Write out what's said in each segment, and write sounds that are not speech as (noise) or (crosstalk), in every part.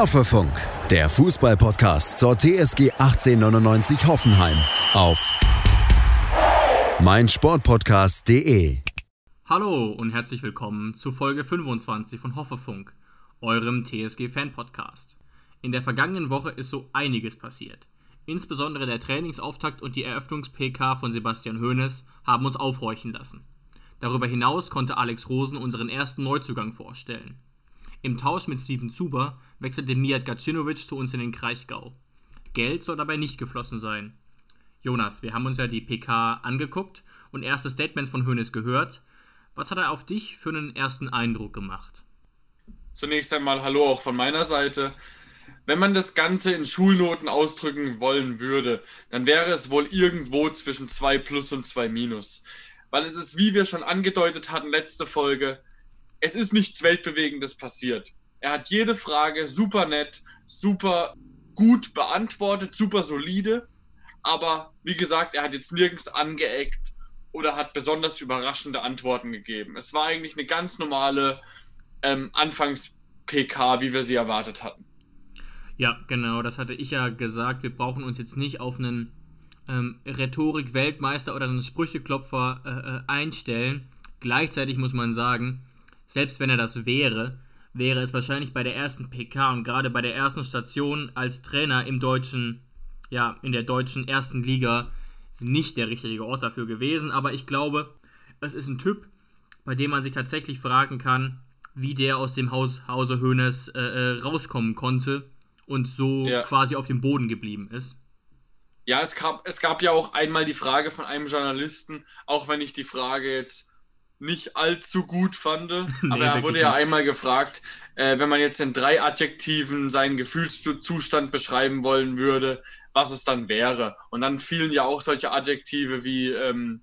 Hoffefunk, der Fußballpodcast zur TSG 1899 Hoffenheim auf meinsportpodcast.de. Hallo und herzlich willkommen zu Folge 25 von Hoffefunk, eurem TSG-Fan-Podcast. In der vergangenen Woche ist so einiges passiert. Insbesondere der Trainingsauftakt und die Eröffnungs-PK von Sebastian Hoeneß haben uns aufhorchen lassen. Darüber hinaus konnte Alex Rosen unseren ersten Neuzugang vorstellen. Im Tausch mit Steven Zuber wechselte Mijat Gacinovic zu uns in den Kraichgau. Geld soll dabei nicht geflossen sein. Jonas, wir haben uns ja die PK angeguckt und erste Statements von Hoeneß gehört. Was hat er auf dich für einen ersten Eindruck gemacht? Zunächst einmal Hallo auch von meiner Seite. Wenn man das Ganze in Schulnoten ausdrücken wollen würde, dann wäre es wohl irgendwo zwischen 2 plus und 2 minus. Weil es ist, wie wir schon angedeutet hatten, letzte Folge, es ist nichts Weltbewegendes passiert. Er hat jede Frage super nett, super gut beantwortet, super solide. Aber wie gesagt, er hat jetzt nirgends angeeckt oder hat besonders überraschende Antworten gegeben. Es war eigentlich eine ganz normale ähm, Anfangs-PK, wie wir sie erwartet hatten. Ja, genau, das hatte ich ja gesagt. Wir brauchen uns jetzt nicht auf einen ähm, Rhetorik-Weltmeister oder einen Sprücheklopfer äh, äh einstellen. Gleichzeitig muss man sagen, selbst wenn er das wäre, wäre es wahrscheinlich bei der ersten PK und gerade bei der ersten Station als Trainer im deutschen, ja, in der deutschen ersten Liga nicht der richtige Ort dafür gewesen. Aber ich glaube, es ist ein Typ, bei dem man sich tatsächlich fragen kann, wie der aus dem Haus, Hause Hönes äh, äh, rauskommen konnte und so ja. quasi auf dem Boden geblieben ist. Ja, es gab, es gab ja auch einmal die Frage von einem Journalisten, auch wenn ich die Frage jetzt nicht allzu gut fand. (laughs) nee, aber er wurde ja nicht. einmal gefragt, äh, wenn man jetzt in drei Adjektiven seinen Gefühlszustand beschreiben wollen würde, was es dann wäre. Und dann fielen ja auch solche Adjektive wie ähm,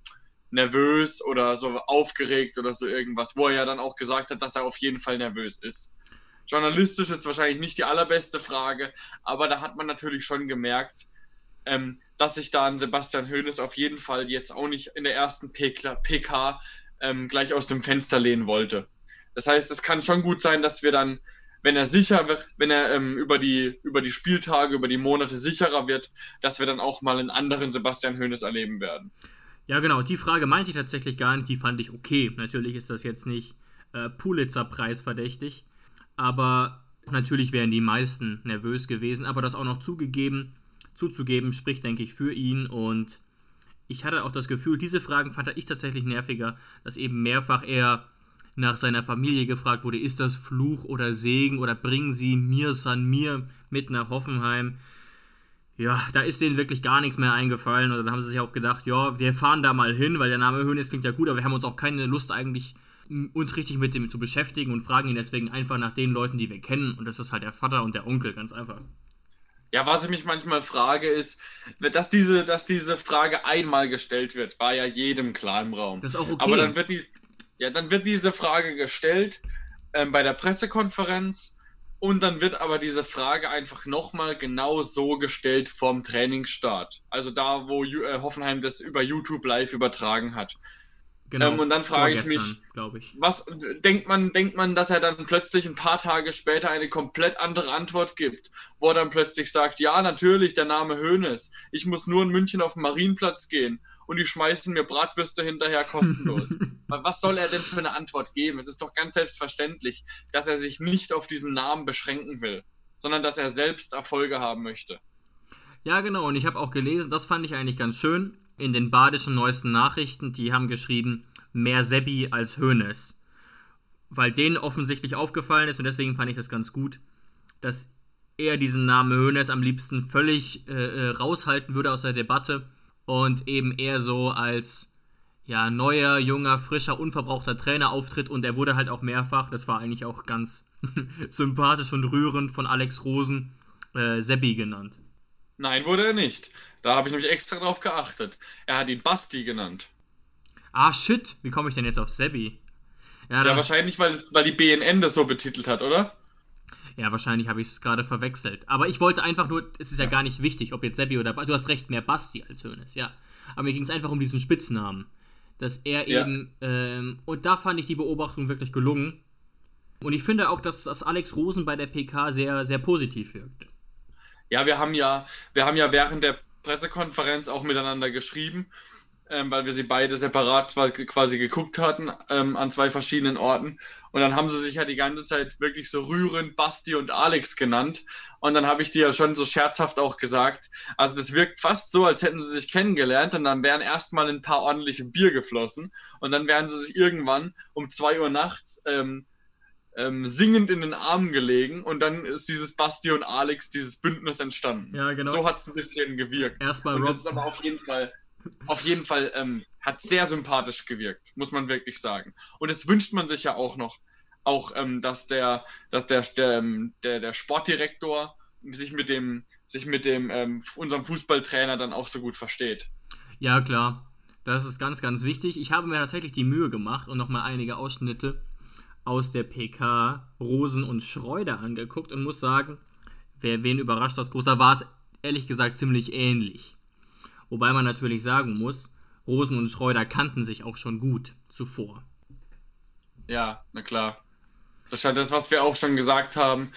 nervös oder so aufgeregt oder so irgendwas, wo er ja dann auch gesagt hat, dass er auf jeden Fall nervös ist. Journalistisch jetzt wahrscheinlich nicht die allerbeste Frage, aber da hat man natürlich schon gemerkt, ähm, dass sich da an Sebastian Hoeneß auf jeden Fall jetzt auch nicht in der ersten PK ähm, gleich aus dem Fenster lehnen wollte. Das heißt, es kann schon gut sein, dass wir dann, wenn er sicher wird, wenn er ähm, über, die, über die Spieltage, über die Monate sicherer wird, dass wir dann auch mal einen anderen Sebastian Hoeneß erleben werden. Ja, genau, die Frage meinte ich tatsächlich gar nicht, die fand ich okay. Natürlich ist das jetzt nicht äh, Pulitzer-Preis verdächtig, aber natürlich wären die meisten nervös gewesen, aber das auch noch zugegeben, zuzugeben, spricht, denke ich, für ihn und ich hatte auch das Gefühl, diese Fragen fand ich tatsächlich nerviger, dass eben mehrfach er nach seiner Familie gefragt wurde, ist das Fluch oder Segen oder bringen Sie mir San mir mit nach Hoffenheim? Ja, da ist denen wirklich gar nichts mehr eingefallen und dann haben sie sich auch gedacht, ja, wir fahren da mal hin, weil der Name Hönes klingt ja gut, aber wir haben uns auch keine Lust eigentlich uns richtig mit dem zu beschäftigen und fragen ihn deswegen einfach nach den Leuten, die wir kennen und das ist halt der Vater und der Onkel, ganz einfach. Ja, was ich mich manchmal frage, ist, dass diese, dass diese Frage einmal gestellt wird, war ja jedem klar im Raum. Das ist auch okay. Aber dann wird, die, ja, dann wird diese Frage gestellt ähm, bei der Pressekonferenz und dann wird aber diese Frage einfach nochmal genau so gestellt vom Trainingsstart. Also da, wo äh, Hoffenheim das über YouTube live übertragen hat. Genau, ähm, und dann frage ich mich, ich. was denkt man, denkt man, dass er dann plötzlich ein paar Tage später eine komplett andere Antwort gibt, wo er dann plötzlich sagt, ja, natürlich, der Name Hönes, ich muss nur in München auf den Marienplatz gehen und die schmeißen mir Bratwürste hinterher kostenlos. (laughs) was soll er denn für eine Antwort geben? Es ist doch ganz selbstverständlich, dass er sich nicht auf diesen Namen beschränken will, sondern dass er selbst Erfolge haben möchte. Ja, genau, und ich habe auch gelesen, das fand ich eigentlich ganz schön in den badischen neuesten Nachrichten, die haben geschrieben, mehr Sebi als Hoeneß. Weil denen offensichtlich aufgefallen ist und deswegen fand ich das ganz gut, dass er diesen Namen Hoeneß am liebsten völlig äh, äh, raushalten würde aus der Debatte und eben eher so als ja, neuer, junger, frischer, unverbrauchter Trainer auftritt und er wurde halt auch mehrfach, das war eigentlich auch ganz (laughs) sympathisch und rührend von Alex Rosen, äh, Sebi genannt. Nein, wurde er nicht. Da habe ich nämlich extra drauf geachtet. Er hat ihn Basti genannt. Ah, shit. Wie komme ich denn jetzt auf Sebi? Ja, ja wahrscheinlich, weil, weil die BNN das so betitelt hat, oder? Ja, wahrscheinlich habe ich es gerade verwechselt. Aber ich wollte einfach nur, es ist ja. ja, gar nicht wichtig, ob jetzt Sebi oder Basti. Du hast recht, mehr Basti als Hönes, ja. Aber mir ging es einfach um diesen Spitznamen. Dass er ja. eben, ähm, und da fand ich die Beobachtung wirklich gelungen, Und ich finde auch, dass, dass Alex Rosen bei der PK sehr, sehr positiv wirkte. Ja, wir haben ja, wir haben ja während der Pressekonferenz auch miteinander geschrieben, ähm, weil wir sie beide separat quasi geguckt hatten ähm, an zwei verschiedenen Orten. Und dann haben sie sich ja die ganze Zeit wirklich so rührend Basti und Alex genannt. Und dann habe ich dir ja schon so scherzhaft auch gesagt, also das wirkt fast so, als hätten sie sich kennengelernt und dann wären erstmal ein paar ordentliche Bier geflossen und dann wären sie sich irgendwann um zwei Uhr nachts ähm, ähm, singend in den Armen gelegen und dann ist dieses Basti und Alex, dieses Bündnis entstanden. Ja, genau. So hat es ein bisschen gewirkt. Erstmal und das ist aber auf jeden Fall, auf jeden Fall, ähm, hat sehr sympathisch gewirkt, muss man wirklich sagen. Und das wünscht man sich ja auch noch, auch, ähm, dass der, dass der, der, ähm, der, der Sportdirektor sich mit dem, sich mit dem, ähm, unserem Fußballtrainer dann auch so gut versteht. Ja, klar. Das ist ganz, ganz wichtig. Ich habe mir tatsächlich die Mühe gemacht und nochmal einige Ausschnitte aus der PK Rosen und Schreuder angeguckt und muss sagen, wer wen überrascht das groß, da war es ehrlich gesagt ziemlich ähnlich. Wobei man natürlich sagen muss, Rosen und Schreuder kannten sich auch schon gut zuvor. Ja, na klar. Das ist ja das, was wir auch schon gesagt haben,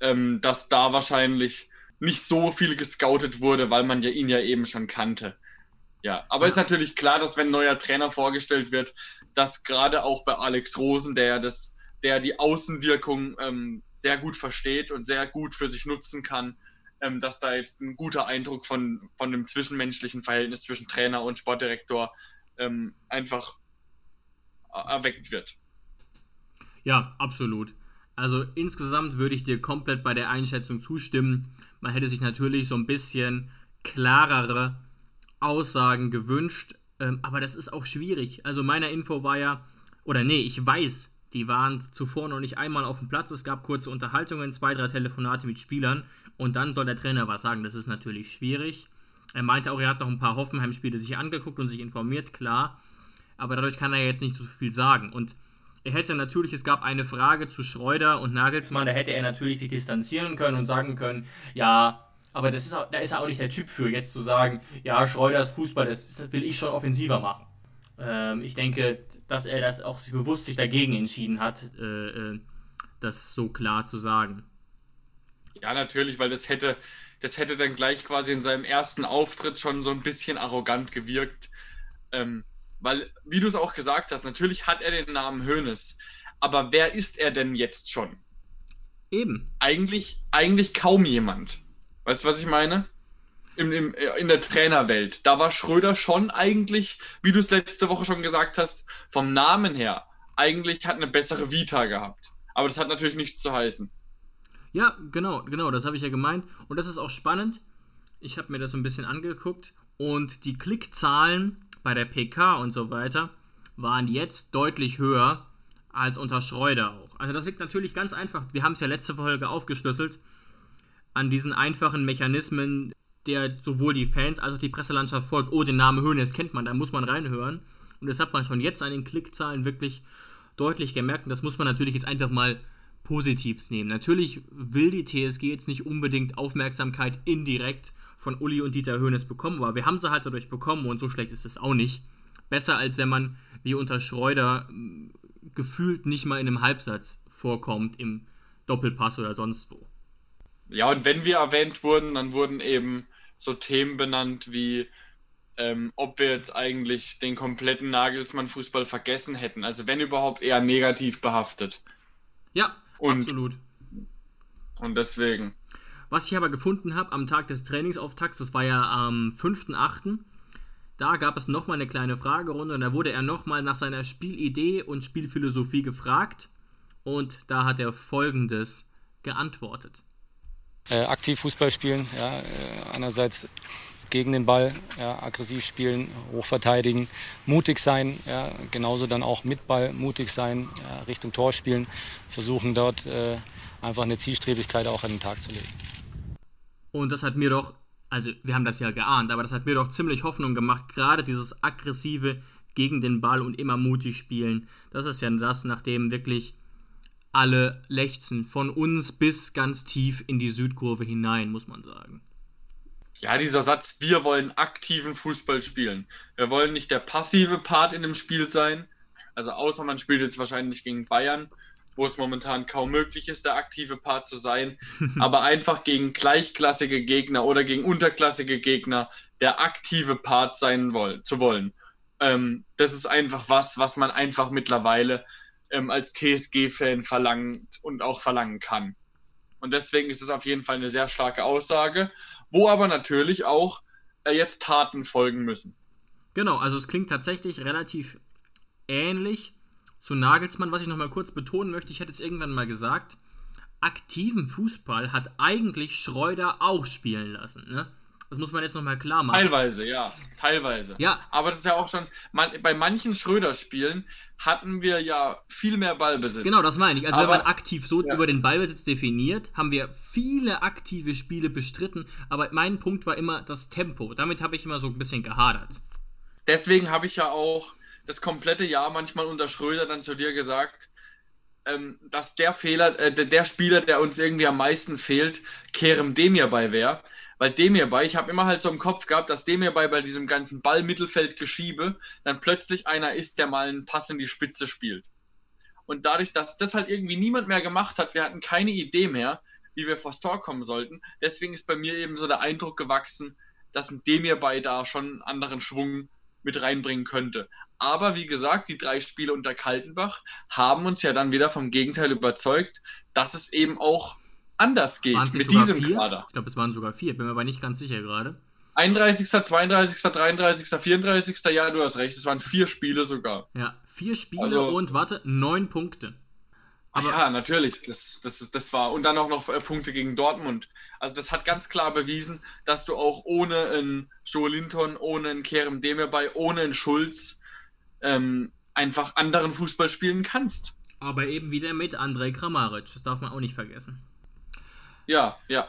ähm, dass da wahrscheinlich nicht so viel gescoutet wurde, weil man ja ihn ja eben schon kannte. Ja, aber ist natürlich klar, dass wenn ein neuer Trainer vorgestellt wird, dass gerade auch bei Alex Rosen, der das, der die Außenwirkung ähm, sehr gut versteht und sehr gut für sich nutzen kann, ähm, dass da jetzt ein guter Eindruck von, von dem zwischenmenschlichen Verhältnis zwischen Trainer und Sportdirektor ähm, einfach erweckt wird. Ja, absolut. Also insgesamt würde ich dir komplett bei der Einschätzung zustimmen. Man hätte sich natürlich so ein bisschen klarere Aussagen gewünscht, ähm, aber das ist auch schwierig. Also meiner Info war ja, oder nee, ich weiß, die waren zuvor noch nicht einmal auf dem Platz. Es gab kurze Unterhaltungen, zwei, drei Telefonate mit Spielern und dann soll der Trainer was sagen. Das ist natürlich schwierig. Er meinte auch, er hat noch ein paar Hoffenheim-Spiele sich angeguckt und sich informiert, klar. Aber dadurch kann er jetzt nicht so viel sagen. Und er hätte natürlich, es gab eine Frage zu Schreuder und Nagelsmann, da hätte er natürlich sich distanzieren können und sagen können, ja, aber das ist auch, da ist er auch nicht der Typ für, jetzt zu sagen, ja, Schreuders Fußball, das will ich schon offensiver machen. Ähm, ich denke, dass er das auch bewusst sich dagegen entschieden hat, äh, äh, das so klar zu sagen. Ja, natürlich, weil das hätte, das hätte dann gleich quasi in seinem ersten Auftritt schon so ein bisschen arrogant gewirkt. Ähm, weil, wie du es auch gesagt hast, natürlich hat er den Namen Hoeneß. Aber wer ist er denn jetzt schon? Eben. Eigentlich, eigentlich kaum jemand. Weißt du, was ich meine? Im, im, in der Trainerwelt. Da war Schröder schon eigentlich, wie du es letzte Woche schon gesagt hast, vom Namen her, eigentlich hat eine bessere Vita gehabt. Aber das hat natürlich nichts zu heißen. Ja, genau, genau, das habe ich ja gemeint. Und das ist auch spannend. Ich habe mir das so ein bisschen angeguckt und die Klickzahlen bei der PK und so weiter waren jetzt deutlich höher als unter Schreuder auch. Also das liegt natürlich ganz einfach. Wir haben es ja letzte Folge aufgeschlüsselt an diesen einfachen Mechanismen, der sowohl die Fans als auch die Presselandschaft folgt. Oh, den Namen Höhnes kennt man, da muss man reinhören. Und das hat man schon jetzt an den Klickzahlen wirklich deutlich gemerkt. Und das muss man natürlich jetzt einfach mal positiv nehmen. Natürlich will die TSG jetzt nicht unbedingt Aufmerksamkeit indirekt von Uli und Dieter Höhnes bekommen, aber wir haben sie halt dadurch bekommen und so schlecht ist es auch nicht. Besser als wenn man wie unter Schreuder gefühlt nicht mal in einem Halbsatz vorkommt im Doppelpass oder sonst wo. Ja, und wenn wir erwähnt wurden, dann wurden eben so Themen benannt wie, ähm, ob wir jetzt eigentlich den kompletten Nagelsmann-Fußball vergessen hätten. Also wenn überhaupt eher negativ behaftet. Ja, und, absolut. Und deswegen. Was ich aber gefunden habe am Tag des Trainingsauftakts, das war ja am 5.8., da gab es nochmal eine kleine Fragerunde und da wurde er nochmal nach seiner Spielidee und Spielphilosophie gefragt. Und da hat er folgendes geantwortet äh, aktiv Fußball spielen. Ja, äh, einerseits gegen den Ball, ja, aggressiv spielen, hoch verteidigen, mutig sein, ja, genauso dann auch mit Ball mutig sein, ja, Richtung Tor spielen, versuchen dort äh, einfach eine Zielstrebigkeit auch an den Tag zu legen. Und das hat mir doch, also wir haben das ja geahnt, aber das hat mir doch ziemlich Hoffnung gemacht, gerade dieses aggressive gegen den Ball und immer mutig spielen. Das ist ja das, nachdem wirklich alle lechzen, von uns bis ganz tief in die Südkurve hinein, muss man sagen. Ja, dieser Satz, wir wollen aktiven Fußball spielen. Wir wollen nicht der passive Part in dem Spiel sein. Also außer man spielt jetzt wahrscheinlich gegen Bayern, wo es momentan kaum möglich ist, der aktive Part zu sein, (laughs) aber einfach gegen gleichklassige Gegner oder gegen unterklassige Gegner der aktive Part sein wollen, zu wollen. Ähm, das ist einfach was, was man einfach mittlerweile ähm, als TSG-Fan verlangt und auch verlangen kann. Und deswegen ist es auf jeden Fall eine sehr starke Aussage, wo aber natürlich auch äh, jetzt Taten folgen müssen. Genau, also es klingt tatsächlich relativ ähnlich zu Nagelsmann. Was ich nochmal kurz betonen möchte, ich hätte es irgendwann mal gesagt, aktiven Fußball hat eigentlich Schreuder auch spielen lassen. Ne? Das muss man jetzt nochmal klar machen. Teilweise, ja. Teilweise. Ja. Aber das ist ja auch schon, man, bei manchen Schröder-Spielen hatten wir ja viel mehr Ballbesitz. Genau, das meine ich. Also aber, wenn man aktiv so ja. über den Ballbesitz definiert, haben wir viele aktive Spiele bestritten. Aber mein Punkt war immer das Tempo. Damit habe ich immer so ein bisschen gehadert. Deswegen habe ich ja auch das komplette Jahr manchmal unter Schröder dann zu dir gesagt, ähm, dass der Fehler, äh, der Spieler, der uns irgendwie am meisten fehlt, Kerem Demir bei wäre weil dem hierbei, ich habe immer halt so im Kopf gehabt, dass dem hierbei bei diesem ganzen Ball-Mittelfeld-Geschiebe dann plötzlich einer ist, der mal einen Pass in die Spitze spielt. Und dadurch, dass das halt irgendwie niemand mehr gemacht hat, wir hatten keine Idee mehr, wie wir vors Tor kommen sollten. Deswegen ist bei mir eben so der Eindruck gewachsen, dass ein Demir bei da schon einen anderen Schwung mit reinbringen könnte. Aber wie gesagt, die drei Spiele unter Kaltenbach haben uns ja dann wieder vom Gegenteil überzeugt, dass es eben auch anders geht mit diesem vier? Kader. Ich glaube, es waren sogar vier, bin mir aber nicht ganz sicher gerade. 31., 32., 33., 34. Ja, du hast recht, es waren vier Spiele sogar. Ja, vier Spiele also, und warte, neun Punkte. Aber ja, natürlich, das, das, das war. Und dann auch noch äh, Punkte gegen Dortmund. Also das hat ganz klar bewiesen, dass du auch ohne einen Joe Linton, ohne einen Kerem Demirbay, ohne einen Schulz ähm, einfach anderen Fußball spielen kannst. Aber eben wieder mit Andrei Kramaric, das darf man auch nicht vergessen. Ja, ja.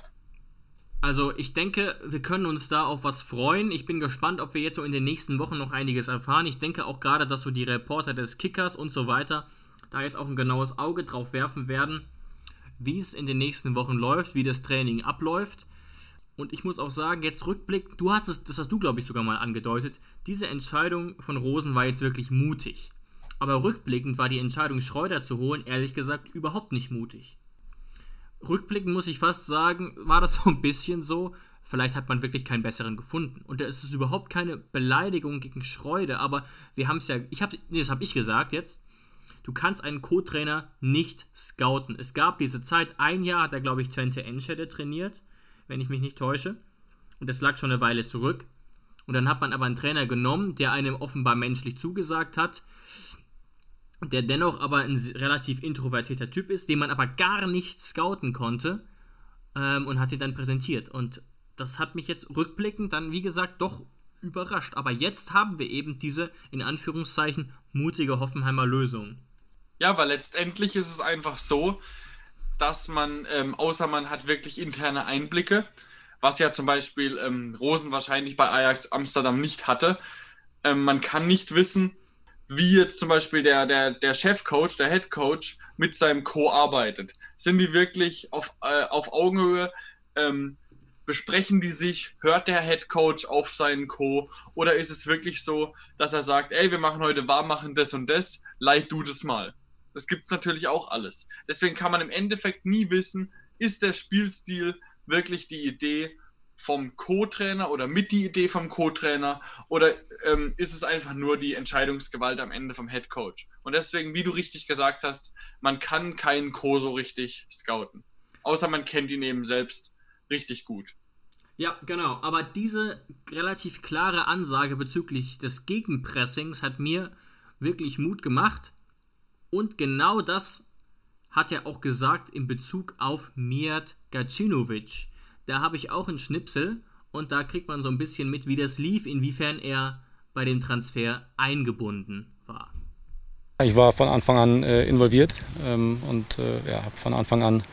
Also ich denke, wir können uns da auf was freuen. Ich bin gespannt, ob wir jetzt so in den nächsten Wochen noch einiges erfahren. Ich denke auch gerade, dass so die Reporter des Kickers und so weiter da jetzt auch ein genaues Auge drauf werfen werden, wie es in den nächsten Wochen läuft, wie das Training abläuft. Und ich muss auch sagen, jetzt Rückblick, du hast es, das hast du glaube ich sogar mal angedeutet, diese Entscheidung von Rosen war jetzt wirklich mutig. Aber rückblickend war die Entscheidung, Schreuder zu holen, ehrlich gesagt überhaupt nicht mutig rückblickend muss ich fast sagen, war das (laughs) so ein bisschen so. Vielleicht hat man wirklich keinen besseren gefunden. Und da ist es überhaupt keine Beleidigung gegen Schreude, aber wir haben es ja, ich habe, nee, das habe ich gesagt jetzt. Du kannst einen Co-Trainer nicht scouten. Es gab diese Zeit, ein Jahr hat er, glaube ich, Twente Enschede trainiert, wenn ich mich nicht täusche. Und das lag schon eine Weile zurück. Und dann hat man aber einen Trainer genommen, der einem offenbar menschlich zugesagt hat, der dennoch aber ein relativ introvertierter Typ ist, den man aber gar nicht scouten konnte ähm, und hat ihn dann präsentiert. Und das hat mich jetzt rückblickend dann, wie gesagt, doch überrascht. Aber jetzt haben wir eben diese, in Anführungszeichen, mutige Hoffenheimer Lösung. Ja, weil letztendlich ist es einfach so, dass man, ähm, außer man hat wirklich interne Einblicke, was ja zum Beispiel ähm, Rosen wahrscheinlich bei Ajax Amsterdam nicht hatte, ähm, man kann nicht wissen, wie jetzt zum Beispiel der, der, der Chefcoach, der Headcoach mit seinem Co arbeitet. Sind die wirklich auf, äh, auf Augenhöhe? Ähm, besprechen die sich? Hört der Headcoach auf seinen Co? Oder ist es wirklich so, dass er sagt, ey, wir machen heute warm, machen das und das, leid du das mal? Das gibt es natürlich auch alles. Deswegen kann man im Endeffekt nie wissen, ist der Spielstil wirklich die Idee vom Co-Trainer oder mit die Idee vom Co-Trainer oder ähm, ist es einfach nur die Entscheidungsgewalt am Ende vom Head Coach? Und deswegen, wie du richtig gesagt hast, man kann keinen Co so richtig scouten. Außer man kennt ihn eben selbst richtig gut. Ja, genau. Aber diese relativ klare Ansage bezüglich des Gegenpressings hat mir wirklich Mut gemacht. Und genau das hat er auch gesagt in Bezug auf Mijat Gacinovic da habe ich auch einen Schnipsel und da kriegt man so ein bisschen mit, wie das lief, inwiefern er bei dem Transfer eingebunden war. Ich war von Anfang an äh, involviert ähm, und äh, ja, habe von Anfang an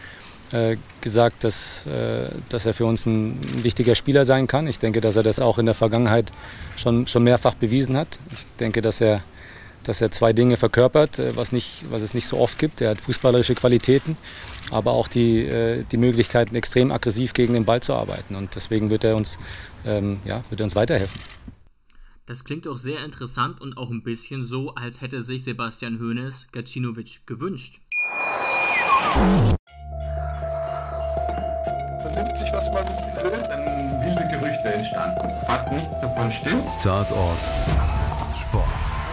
äh, gesagt, dass, äh, dass er für uns ein, wichtiger Spieler sein kann. Ich denke, dass er das auch in der Vergangenheit schon, schon mehrfach bewiesen hat. Ich denke, dass er dass er zwei Dinge verkörpert, äh, was, nicht, was es nicht so oft gibt. Er hat fußballerische Qualitäten, aber auch die, äh, die Möglichkeiten, extrem aggressiv gegen den Ball zu arbeiten. Und deswegen wird er uns, ähm, ja, wird er uns weiterhelfen. Das klingt auch sehr interessant und auch ein bisschen so, als hätte sich Sebastian Hoeneß Gacinovic gewünscht. Vernimmt sich, was man will. Dann wilde Gerüchte entstanden. Fast nichts davon stimmt. Tatort Sport.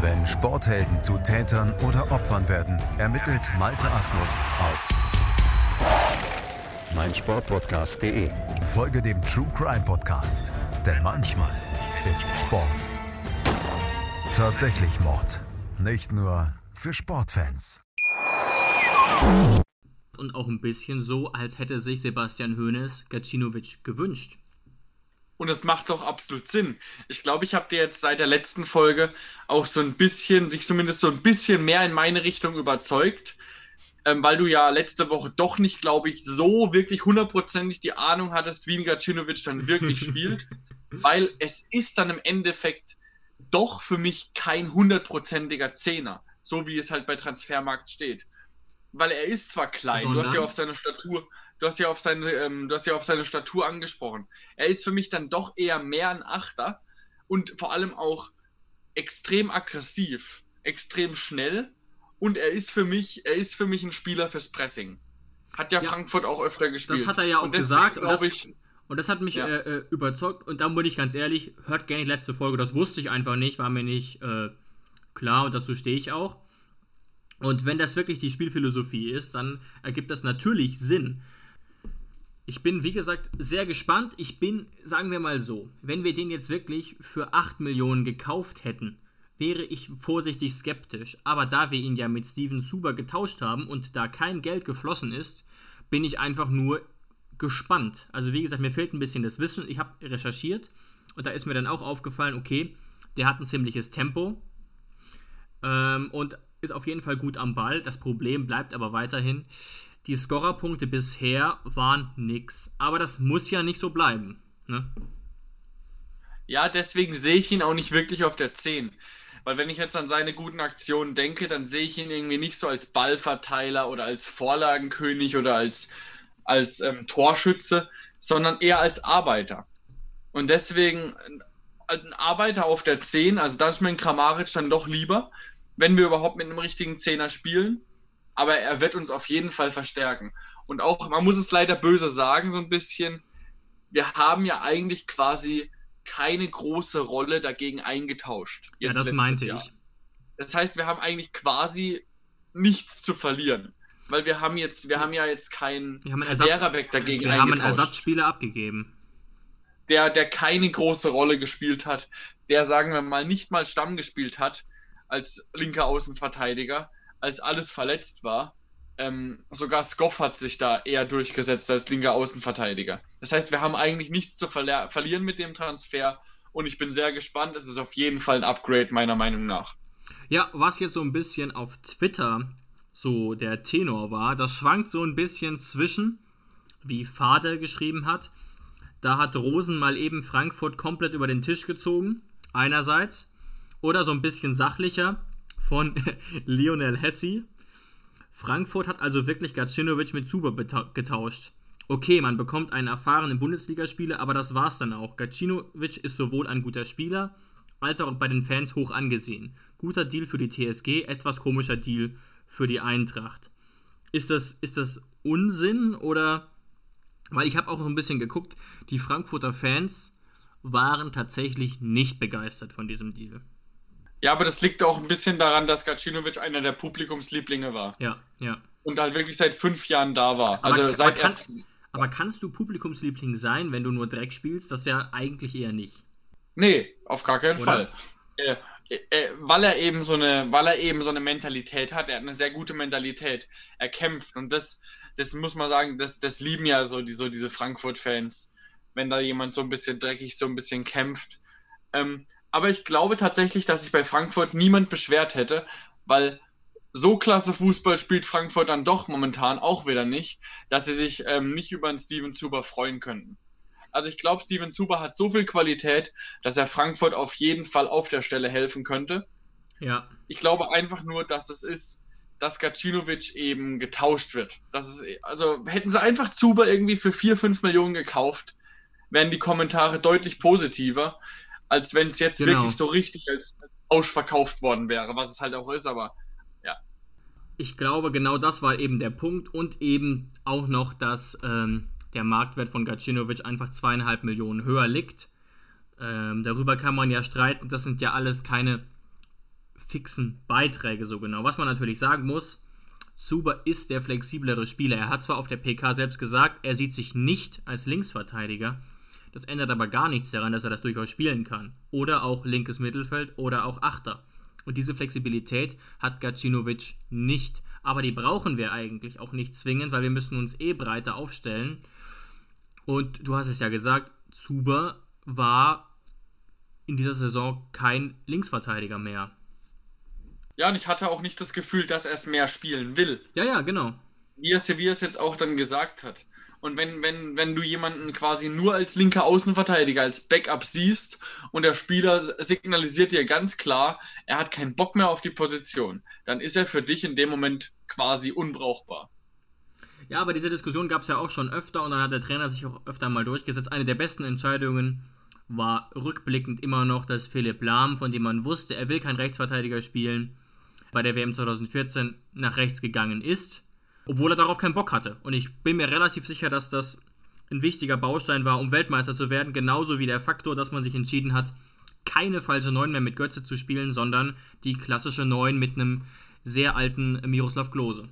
Wenn Sporthelden zu Tätern oder Opfern werden, ermittelt Malte Asmus auf meinsportpodcast.de. Folge dem True Crime Podcast, denn manchmal ist Sport tatsächlich Mord. Nicht nur für Sportfans. Und auch ein bisschen so, als hätte sich Sebastian Hoeneß Gacinovic gewünscht. Und es macht doch absolut Sinn. Ich glaube, ich habe dir jetzt seit der letzten Folge auch so ein bisschen, sich zumindest so ein bisschen mehr in meine Richtung überzeugt, ähm, weil du ja letzte Woche doch nicht, glaube ich, so wirklich hundertprozentig die Ahnung hattest, wie ein Gacinovic dann wirklich (laughs) spielt. weil es ist dann im Endeffekt doch für mich kein hundertprozentiger Zehner, so wie es halt bei Transfermarkt steht. Weil er ist zwar klein, Sondern? du hast ja auf seine Statur, du hast ja auf seine, ähm, du hast ja auf seine Statur angesprochen. Er ist für mich dann doch eher mehr ein Achter und vor allem auch extrem aggressiv, extrem schnell und er ist für mich, er ist für mich ein Spieler fürs Pressing. Hat ja, ja Frankfurt auch öfter gespielt. Das hat er ja auch und gesagt. Und das, ich, und das hat mich ja. äh, äh überzeugt. Und da wurde ich ganz ehrlich, hört gerne die letzte Folge. Das wusste ich einfach nicht, war mir nicht äh, klar und dazu stehe ich auch. Und wenn das wirklich die Spielphilosophie ist, dann ergibt das natürlich Sinn. Ich bin, wie gesagt, sehr gespannt. Ich bin, sagen wir mal so, wenn wir den jetzt wirklich für 8 Millionen gekauft hätten, wäre ich vorsichtig skeptisch. Aber da wir ihn ja mit Steven Zuber getauscht haben und da kein Geld geflossen ist, bin ich einfach nur gespannt. Also wie gesagt, mir fehlt ein bisschen das Wissen. Ich habe recherchiert und da ist mir dann auch aufgefallen, okay, der hat ein ziemliches Tempo ähm, und ist auf jeden Fall gut am Ball. Das Problem bleibt aber weiterhin, die Scorerpunkte bisher waren nix. Aber das muss ja nicht so bleiben. Ne? Ja, deswegen sehe ich ihn auch nicht wirklich auf der 10. Weil wenn ich jetzt an seine guten Aktionen denke, dann sehe ich ihn irgendwie nicht so als Ballverteiler oder als Vorlagenkönig oder als als ähm, Torschütze, sondern eher als Arbeiter. Und deswegen ein Arbeiter auf der 10, also da ist mir ein Kramaric dann doch lieber, wenn wir überhaupt mit einem richtigen Zehner spielen. Aber er wird uns auf jeden Fall verstärken. Und auch, man muss es leider böse sagen, so ein bisschen, wir haben ja eigentlich quasi keine große Rolle dagegen eingetauscht. ja, das meinte Jahr. ich. Das heißt, wir haben eigentlich quasi nichts zu verlieren weil wir haben jetzt, wir haben ja jetzt keinen Karriereback dagegen Wir haben einen Ersatzspieler abgegeben. Der, der keine große Rolle gespielt hat, der, sagen wir mal, nicht mal Stamm gespielt hat als linker Außenverteidiger, als alles verletzt war. Ähm, sogar Skoff hat sich da eher durchgesetzt als linker Außenverteidiger. Das heißt, wir haben eigentlich nichts zu verli verlieren mit dem Transfer und ich bin sehr gespannt. Es ist auf jeden Fall ein Upgrade, meiner Meinung nach. Ja, was jetzt so ein bisschen auf Twitter so der Tenor war. Das schwankt so ein bisschen zwischen, wie Vater geschrieben hat. Da hat Rosen mal eben Frankfurt komplett über den Tisch gezogen, einerseits. Oder so ein bisschen sachlicher von (laughs) Lionel Hessi. Frankfurt hat also wirklich Gacinovic mit Zuber getauscht. Okay, man bekommt einen erfahrenen Bundesligaspieler, aber das war's dann auch. Gacinovic ist sowohl ein guter Spieler, als auch bei den Fans hoch angesehen. Guter Deal für die TSG, etwas komischer Deal für die Eintracht. Ist das, ist das Unsinn oder. Weil ich habe auch noch ein bisschen geguckt, die Frankfurter Fans waren tatsächlich nicht begeistert von diesem Deal. Ja, aber das liegt auch ein bisschen daran, dass Gacinovic einer der Publikumslieblinge war. Ja, ja. Und halt wirklich seit fünf Jahren da war. Aber, also seit aber, kannst, aber kannst du Publikumsliebling sein, wenn du nur Dreck spielst? Das ja eigentlich eher nicht. Nee, auf gar keinen Oder? Fall. Äh, äh, weil er eben so eine, weil er eben so eine Mentalität hat, er hat eine sehr gute Mentalität. Er kämpft und das, das muss man sagen, das, das lieben ja so, die, so diese Frankfurt-Fans, wenn da jemand so ein bisschen dreckig, so ein bisschen kämpft. Ähm, aber ich glaube tatsächlich, dass sich bei Frankfurt niemand beschwert hätte, weil so klasse Fußball spielt Frankfurt dann doch momentan auch wieder nicht, dass sie sich ähm, nicht über einen Steven Zuber freuen könnten. Also ich glaube, Steven Zuber hat so viel Qualität, dass er Frankfurt auf jeden Fall auf der Stelle helfen könnte. Ja. Ich glaube einfach nur, dass es ist, dass Gacinovic eben getauscht wird. Das ist, also hätten sie einfach Zuber irgendwie für 4, 5 Millionen gekauft, wären die Kommentare deutlich positiver, als wenn es jetzt genau. wirklich so richtig als ausverkauft worden wäre, was es halt auch ist, aber ja. ich glaube, genau das war eben der Punkt und eben auch noch, dass ähm, der Marktwert von Gacinovic einfach zweieinhalb Millionen höher liegt. Ähm, darüber kann man ja streiten, das sind ja alles keine fixen Beiträge so genau. Was man natürlich sagen muss, Zuber ist der flexiblere Spieler. Er hat zwar auf der PK selbst gesagt, er sieht sich nicht als Linksverteidiger. Das ändert aber gar nichts daran, dass er das durchaus spielen kann. Oder auch linkes Mittelfeld oder auch Achter. Und diese Flexibilität hat Gacinovic nicht. Aber die brauchen wir eigentlich auch nicht zwingend, weil wir müssen uns eh breiter aufstellen. Und du hast es ja gesagt, Zuber war in dieser Saison kein Linksverteidiger mehr. Ja, und ich hatte auch nicht das Gefühl, dass er es mehr spielen will. Ja, ja, genau. Wie wie es jetzt auch dann gesagt hat. Und wenn, wenn, wenn du jemanden quasi nur als linker Außenverteidiger, als Backup siehst und der Spieler signalisiert dir ganz klar, er hat keinen Bock mehr auf die Position, dann ist er für dich in dem Moment quasi unbrauchbar. Ja, aber diese Diskussion gab es ja auch schon öfter und dann hat der Trainer sich auch öfter mal durchgesetzt. Eine der besten Entscheidungen war rückblickend immer noch, dass Philipp Lahm, von dem man wusste, er will kein Rechtsverteidiger spielen, bei der WM 2014 nach rechts gegangen ist, obwohl er darauf keinen Bock hatte. Und ich bin mir relativ sicher, dass das ein wichtiger Baustein war, um Weltmeister zu werden, genauso wie der Faktor, dass man sich entschieden hat, keine falsche Neun mehr mit Götze zu spielen, sondern die klassische Neun mit einem sehr alten Miroslav Klose.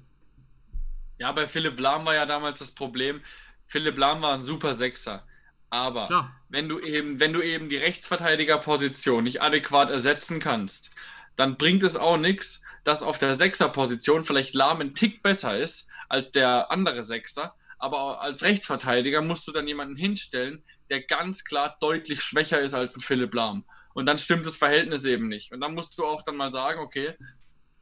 Ja, bei Philipp Lahm war ja damals das Problem, Philipp Lahm war ein super Sechser. Aber Klar. wenn du eben, wenn du eben die Rechtsverteidigerposition nicht adäquat ersetzen kannst, dann bringt es auch nichts, dass auf der Sechserposition vielleicht Lahm ein Tick besser ist als der andere Sechser, aber als Rechtsverteidiger musst du dann jemanden hinstellen, der ganz klar deutlich schwächer ist als ein Philipp Lahm. Und dann stimmt das Verhältnis eben nicht. Und dann musst du auch dann mal sagen, okay,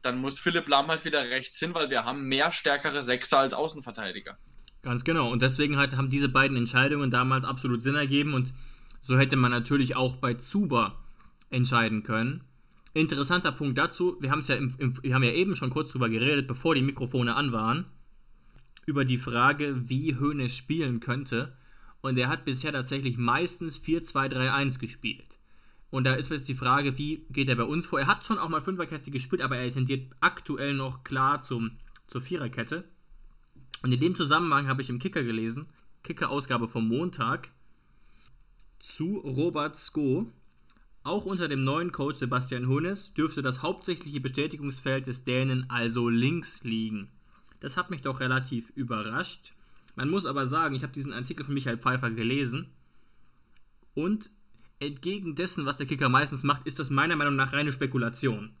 dann muss Philipp Lahm halt wieder rechts hin, weil wir haben mehr stärkere Sechser als Außenverteidiger. Ganz genau. Und deswegen halt haben diese beiden Entscheidungen damals absolut Sinn ergeben. Und so hätte man natürlich auch bei Zuber entscheiden können. Interessanter Punkt dazu, wir, ja im, im, wir haben ja eben schon kurz drüber geredet, bevor die Mikrofone an waren, über die Frage, wie Hoeneß spielen könnte. Und er hat bisher tatsächlich meistens 4-2-3-1 gespielt. Und da ist jetzt die Frage, wie geht er bei uns vor? Er hat schon auch mal Fünferkette gespielt, aber er tendiert aktuell noch klar zum, zur Viererkette. Und in dem Zusammenhang habe ich im Kicker gelesen, Kicker-Ausgabe vom Montag, zu Robert Sko, auch unter dem neuen Coach Sebastian Hoeneß dürfte das hauptsächliche Bestätigungsfeld des Dänen also links liegen. Das hat mich doch relativ überrascht. Man muss aber sagen, ich habe diesen Artikel von Michael Pfeiffer gelesen und entgegen dessen, was der Kicker meistens macht, ist das meiner Meinung nach reine Spekulation.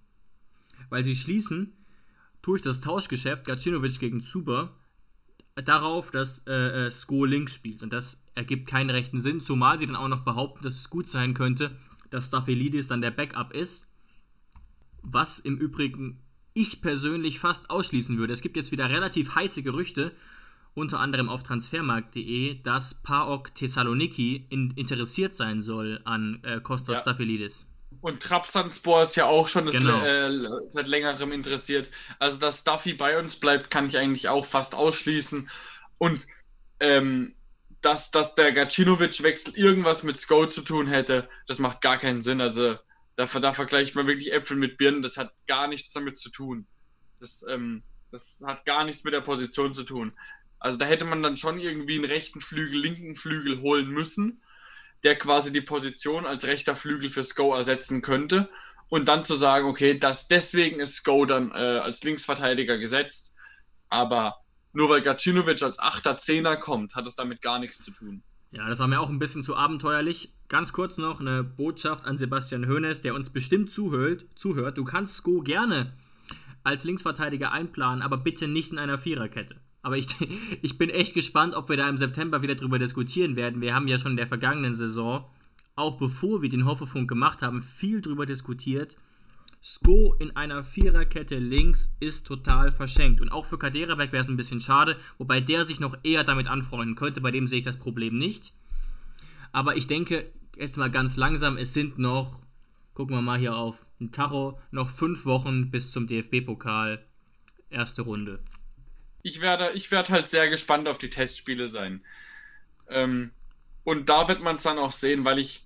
Weil sie schließen durch das Tauschgeschäft Gacinovic gegen Zuber darauf, dass äh, äh, Sko links spielt. Und das ergibt keinen rechten Sinn, zumal sie dann auch noch behaupten, dass es gut sein könnte, dass Staphelidis dann der Backup ist. Was im Übrigen ich persönlich fast ausschließen würde. Es gibt jetzt wieder relativ heiße Gerüchte, unter anderem auf transfermarkt.de, dass PAOK Thessaloniki in, interessiert sein soll an äh, Kostas ja. Staphelidis. Und Trabzonspor ist ja auch schon genau. äh, seit längerem interessiert. Also, dass Duffy bei uns bleibt, kann ich eigentlich auch fast ausschließen. Und ähm, dass, dass der Gacinovic-Wechsel irgendwas mit Sko zu tun hätte, das macht gar keinen Sinn. Also da, da vergleicht man wirklich Äpfel mit Birnen, das hat gar nichts damit zu tun. Das, ähm, das hat gar nichts mit der Position zu tun. Also da hätte man dann schon irgendwie einen rechten Flügel, linken Flügel holen müssen, der quasi die Position als rechter Flügel für Sko ersetzen könnte. Und dann zu sagen, okay, das, deswegen ist Sko dann äh, als Linksverteidiger gesetzt. Aber nur weil Gacinovic als 8er, 10er kommt, hat es damit gar nichts zu tun. Ja, das war mir auch ein bisschen zu abenteuerlich. Ganz kurz noch eine Botschaft an Sebastian Hoeneß, der uns bestimmt zuhört. zuhört. Du kannst Sko gerne als Linksverteidiger einplanen, aber bitte nicht in einer Viererkette. Aber ich, (laughs) ich bin echt gespannt, ob wir da im September wieder drüber diskutieren werden. Wir haben ja schon in der vergangenen Saison, auch bevor wir den Hoffefunk gemacht haben, viel drüber diskutiert, Sko in einer Viererkette links ist total verschenkt. Und auch für Kaderabek wäre es ein bisschen schade, wobei der sich noch eher damit anfreunden könnte. Bei dem sehe ich das Problem nicht. Aber ich denke, jetzt mal ganz langsam, es sind noch, gucken wir mal hier auf ein Tacho, noch fünf Wochen bis zum DFB-Pokal. Erste Runde. Ich werde, ich werde halt sehr gespannt auf die Testspiele sein. Ähm, und da wird man es dann auch sehen, weil ich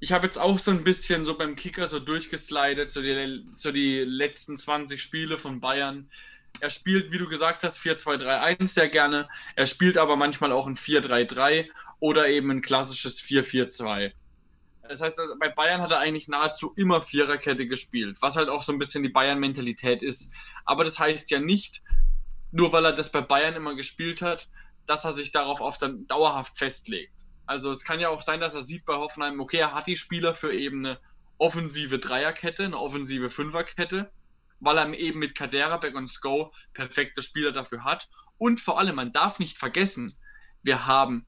ich habe jetzt auch so ein bisschen so beim Kicker so durchgeslidet, so die, so die letzten 20 Spiele von Bayern. Er spielt, wie du gesagt hast, 4-2-3-1 sehr gerne. Er spielt aber manchmal auch ein 4-3-3 oder eben ein klassisches 4-4-2. Das heißt, also bei Bayern hat er eigentlich nahezu immer Viererkette gespielt, was halt auch so ein bisschen die Bayern-Mentalität ist. Aber das heißt ja nicht, nur weil er das bei Bayern immer gespielt hat, dass er sich darauf auf dann dauerhaft festlegt. Also es kann ja auch sein, dass er sieht bei Hoffenheim, okay, er hat die Spieler für eben eine offensive Dreierkette, eine offensive Fünferkette, weil er eben mit Kadera, Beck und Sko perfekte Spieler dafür hat. Und vor allem, man darf nicht vergessen, wir haben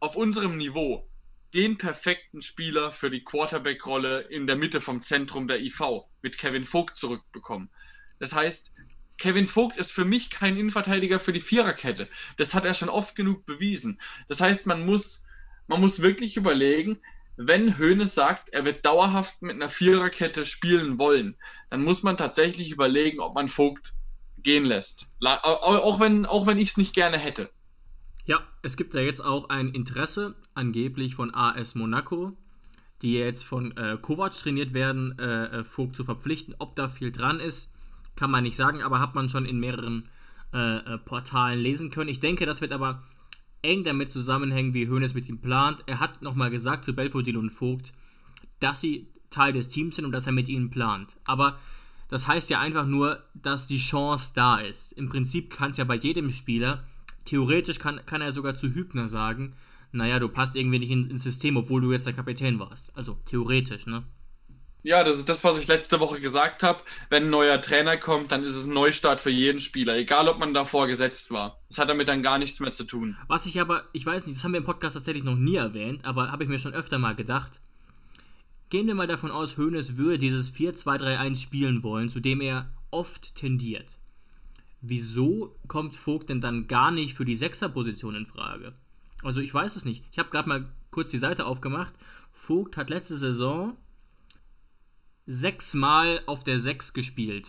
auf unserem Niveau den perfekten Spieler für die Quarterback-Rolle in der Mitte vom Zentrum der IV mit Kevin Vogt zurückbekommen. Das heißt, Kevin Vogt ist für mich kein Innenverteidiger für die Viererkette. Das hat er schon oft genug bewiesen. Das heißt, man muss, man muss wirklich überlegen, wenn Hoeneß sagt, er wird dauerhaft mit einer Viererkette spielen wollen, dann muss man tatsächlich überlegen, ob man Vogt gehen lässt. Auch wenn, auch wenn ich es nicht gerne hätte. Ja, es gibt ja jetzt auch ein Interesse, angeblich von AS Monaco, die jetzt von äh, Kovac trainiert werden, äh, äh, Vogt zu verpflichten. Ob da viel dran ist, kann man nicht sagen, aber hat man schon in mehreren äh, äh, Portalen lesen können. Ich denke, das wird aber eng damit zusammenhängen, wie Hoeneß mit ihm plant. Er hat nochmal gesagt zu Belfodil und Vogt, dass sie Teil des Teams sind und dass er mit ihnen plant. Aber das heißt ja einfach nur, dass die Chance da ist. Im Prinzip kann es ja bei jedem Spieler theoretisch kann, kann er sogar zu Hübner sagen, naja, du passt irgendwie nicht in, ins System, obwohl du jetzt der Kapitän warst. Also theoretisch, ne? Ja, das ist das, was ich letzte Woche gesagt habe. Wenn ein neuer Trainer kommt, dann ist es ein Neustart für jeden Spieler, egal ob man davor gesetzt war. Das hat damit dann gar nichts mehr zu tun. Was ich aber, ich weiß nicht, das haben wir im Podcast tatsächlich noch nie erwähnt, aber habe ich mir schon öfter mal gedacht. Gehen wir mal davon aus, Hoeneß würde dieses 4-2-3-1 spielen wollen, zu dem er oft tendiert wieso kommt Vogt denn dann gar nicht für die Sechserposition in Frage? Also ich weiß es nicht. Ich habe gerade mal kurz die Seite aufgemacht. Vogt hat letzte Saison sechsmal auf der Sechs gespielt.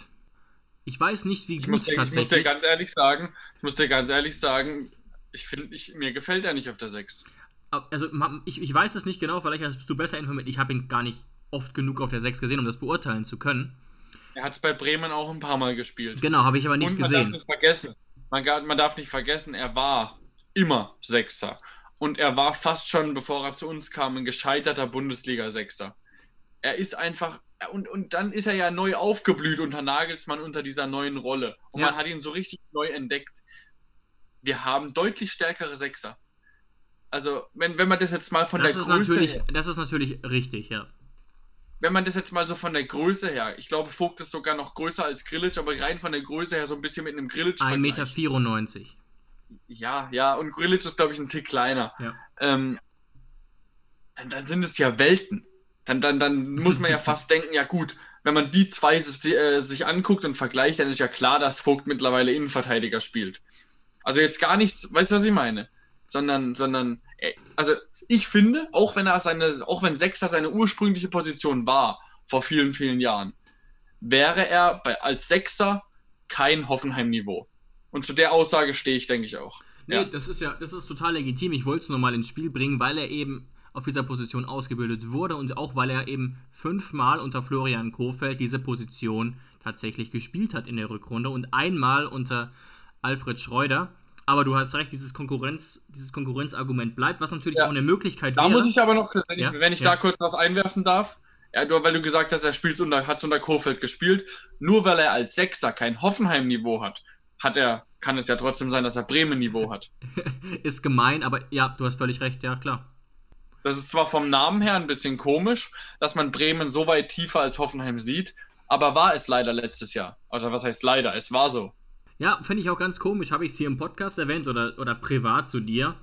Ich weiß nicht, wie gut ich muss dir, tatsächlich. Ich muss dir ganz ehrlich sagen, ich muss dir ganz ehrlich sagen, ich finde, mir gefällt er nicht auf der Sechs. Also ich, ich weiß es nicht genau, vielleicht bist du besser informiert. Ich habe ihn gar nicht oft genug auf der Sechs gesehen, um das beurteilen zu können. Er hat es bei Bremen auch ein paar Mal gespielt. Genau, habe ich aber nicht Und man gesehen. Darf nicht vergessen, man, man darf nicht vergessen, er war immer Sechster. Und er war fast schon, bevor er zu uns kam, ein gescheiterter Bundesliga-Sechster. Er ist einfach, und, und dann ist er ja neu aufgeblüht unter Nagelsmann unter dieser neuen Rolle. Und ja. man hat ihn so richtig neu entdeckt. Wir haben deutlich stärkere Sechser. Also, wenn, wenn man das jetzt mal von das der Größe. Her, das ist natürlich richtig, ja wenn man das jetzt mal so von der Größe her, ich glaube, Vogt ist sogar noch größer als Grillitsch, aber rein von der Größe her so ein bisschen mit einem Grillitsch 1,94 Meter. Ja, ja, und Grillitsch ist, glaube ich, ein Tick kleiner. Ja. Ähm, dann, dann, sind es ja Welten. Dann, dann, dann muss man ja (laughs) fast denken, ja gut, wenn man die zwei äh, sich anguckt und vergleicht, dann ist ja klar, dass Vogt mittlerweile Innenverteidiger spielt. Also jetzt gar nichts, weißt du, was ich meine? Sondern, sondern also ich finde, auch wenn er seine, auch wenn Sechster seine ursprüngliche Position war, vor vielen, vielen Jahren, wäre er bei, als Sechser kein Hoffenheim-Niveau. Und zu der Aussage stehe ich, denke ich auch. Nee, ja. das ist ja, das ist total legitim. Ich wollte es nur mal ins Spiel bringen, weil er eben auf dieser Position ausgebildet wurde und auch weil er eben fünfmal unter Florian Kofeld diese Position tatsächlich gespielt hat in der Rückrunde und einmal unter Alfred Schreuder. Aber du hast recht, dieses, Konkurrenz, dieses Konkurrenzargument bleibt, was natürlich ja. auch eine Möglichkeit da wäre. Da muss ich aber noch, wenn ich, ja? wenn ich ja. da kurz was einwerfen darf, ja, nur weil du gesagt hast, er spielt unter, hat unter Kofeld gespielt, nur weil er als Sechser kein Hoffenheim-Niveau hat, hat er, kann es ja trotzdem sein, dass er Bremen-Niveau hat. (laughs) ist gemein, aber ja, du hast völlig recht, ja klar. Das ist zwar vom Namen her ein bisschen komisch, dass man Bremen so weit tiefer als Hoffenheim sieht, aber war es leider letztes Jahr. Also was heißt leider? Es war so. Ja, finde ich auch ganz komisch. Habe ich es hier im Podcast erwähnt oder, oder privat zu dir?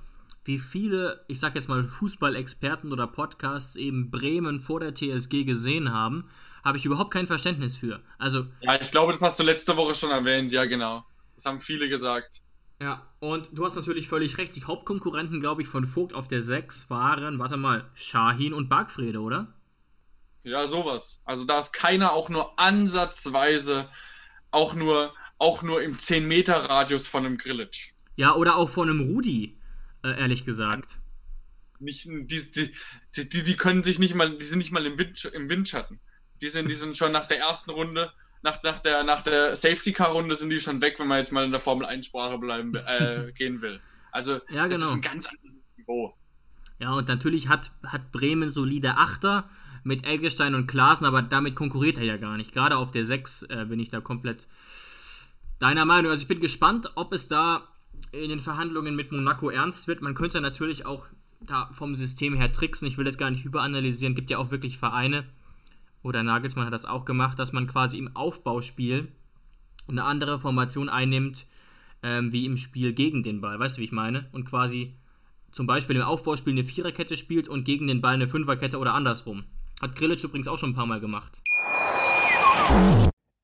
Wie viele, ich sag jetzt mal, Fußballexperten oder Podcasts eben Bremen vor der TSG gesehen haben, habe ich überhaupt kein Verständnis für. Also. Ja, ich glaube, das hast du letzte Woche schon erwähnt, ja, genau. Das haben viele gesagt. Ja, und du hast natürlich völlig recht. Die Hauptkonkurrenten, glaube ich, von Vogt auf der 6 waren, warte mal, Shahin und Bargfrede, oder? Ja, sowas. Also da ist keiner auch nur ansatzweise, auch nur auch nur im 10-Meter-Radius von einem Grillitsch. Ja, oder auch von einem Rudi, äh, ehrlich gesagt. Nicht, die, die, die, die, können sich nicht mal, die sind nicht mal im, Wind, im Windschatten. Die sind, die sind schon nach der ersten Runde, nach, nach der, nach der Safety-Car-Runde sind die schon weg, wenn man jetzt mal in der Formel-1-Sprache bleiben äh, (laughs) gehen will. Also ja, genau. das ist ein ganz anderes Niveau. Ja, und natürlich hat, hat Bremen solide Achter mit Elgestein und Klaasen, aber damit konkurriert er ja gar nicht. Gerade auf der 6 äh, bin ich da komplett deiner Meinung. Also ich bin gespannt, ob es da in den Verhandlungen mit Monaco ernst wird. Man könnte natürlich auch da vom System her tricksen. Ich will das gar nicht überanalysieren. Gibt ja auch wirklich Vereine, oder Nagelsmann hat das auch gemacht, dass man quasi im Aufbauspiel eine andere Formation einnimmt, ähm, wie im Spiel gegen den Ball. Weißt du, wie ich meine? Und quasi zum Beispiel im Aufbauspiel eine Viererkette spielt und gegen den Ball eine Fünferkette oder andersrum. Hat Grillitsch übrigens auch schon ein paar Mal gemacht.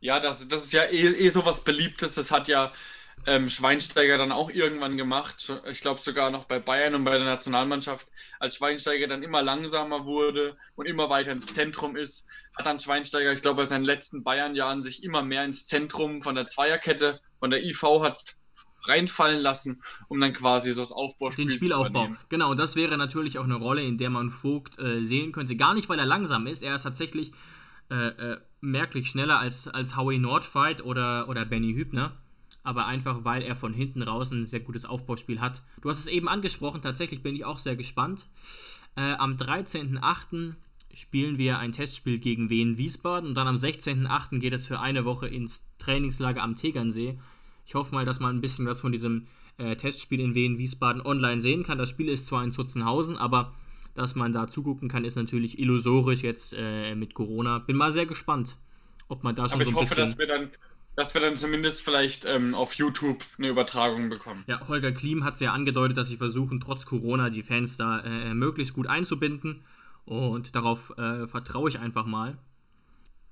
Ja, das, das ist ja eh, eh so was Beliebtes. Das hat ja ähm, Schweinsteiger dann auch irgendwann gemacht. Ich glaube sogar noch bei Bayern und bei der Nationalmannschaft. Als Schweinsteiger dann immer langsamer wurde und immer weiter ins Zentrum ist, hat dann Schweinsteiger, ich glaube, bei seinen letzten Bayern-Jahren sich immer mehr ins Zentrum von der Zweierkette, von der IV hat reinfallen lassen, um dann quasi so das Aufbauspiel Den Spielaufbau. Genau, und das wäre natürlich auch eine Rolle, in der man Vogt äh, sehen könnte. Gar nicht, weil er langsam ist. Er ist tatsächlich äh, äh, merklich schneller als, als Howie Nordfight oder, oder Benny Hübner. Aber einfach, weil er von hinten raus ein sehr gutes Aufbauspiel hat. Du hast es eben angesprochen, tatsächlich bin ich auch sehr gespannt. Äh, am 13.08. spielen wir ein Testspiel gegen Wien Wiesbaden und dann am 16.08. geht es für eine Woche ins Trainingslager am Tegernsee. Ich hoffe mal, dass man ein bisschen was von diesem äh, Testspiel in Wien Wiesbaden online sehen kann. Das Spiel ist zwar in Zutzenhausen, aber dass man da zugucken kann, ist natürlich illusorisch jetzt äh, mit Corona. Bin mal sehr gespannt, ob man da schon Aber so ein ich hoffe, dass wir dann dass wir dann zumindest vielleicht ähm, auf YouTube eine Übertragung bekommen. Ja, Holger Klim hat es ja angedeutet, dass sie versuchen, trotz Corona die Fans da äh, möglichst gut einzubinden. Und darauf äh, vertraue ich einfach mal.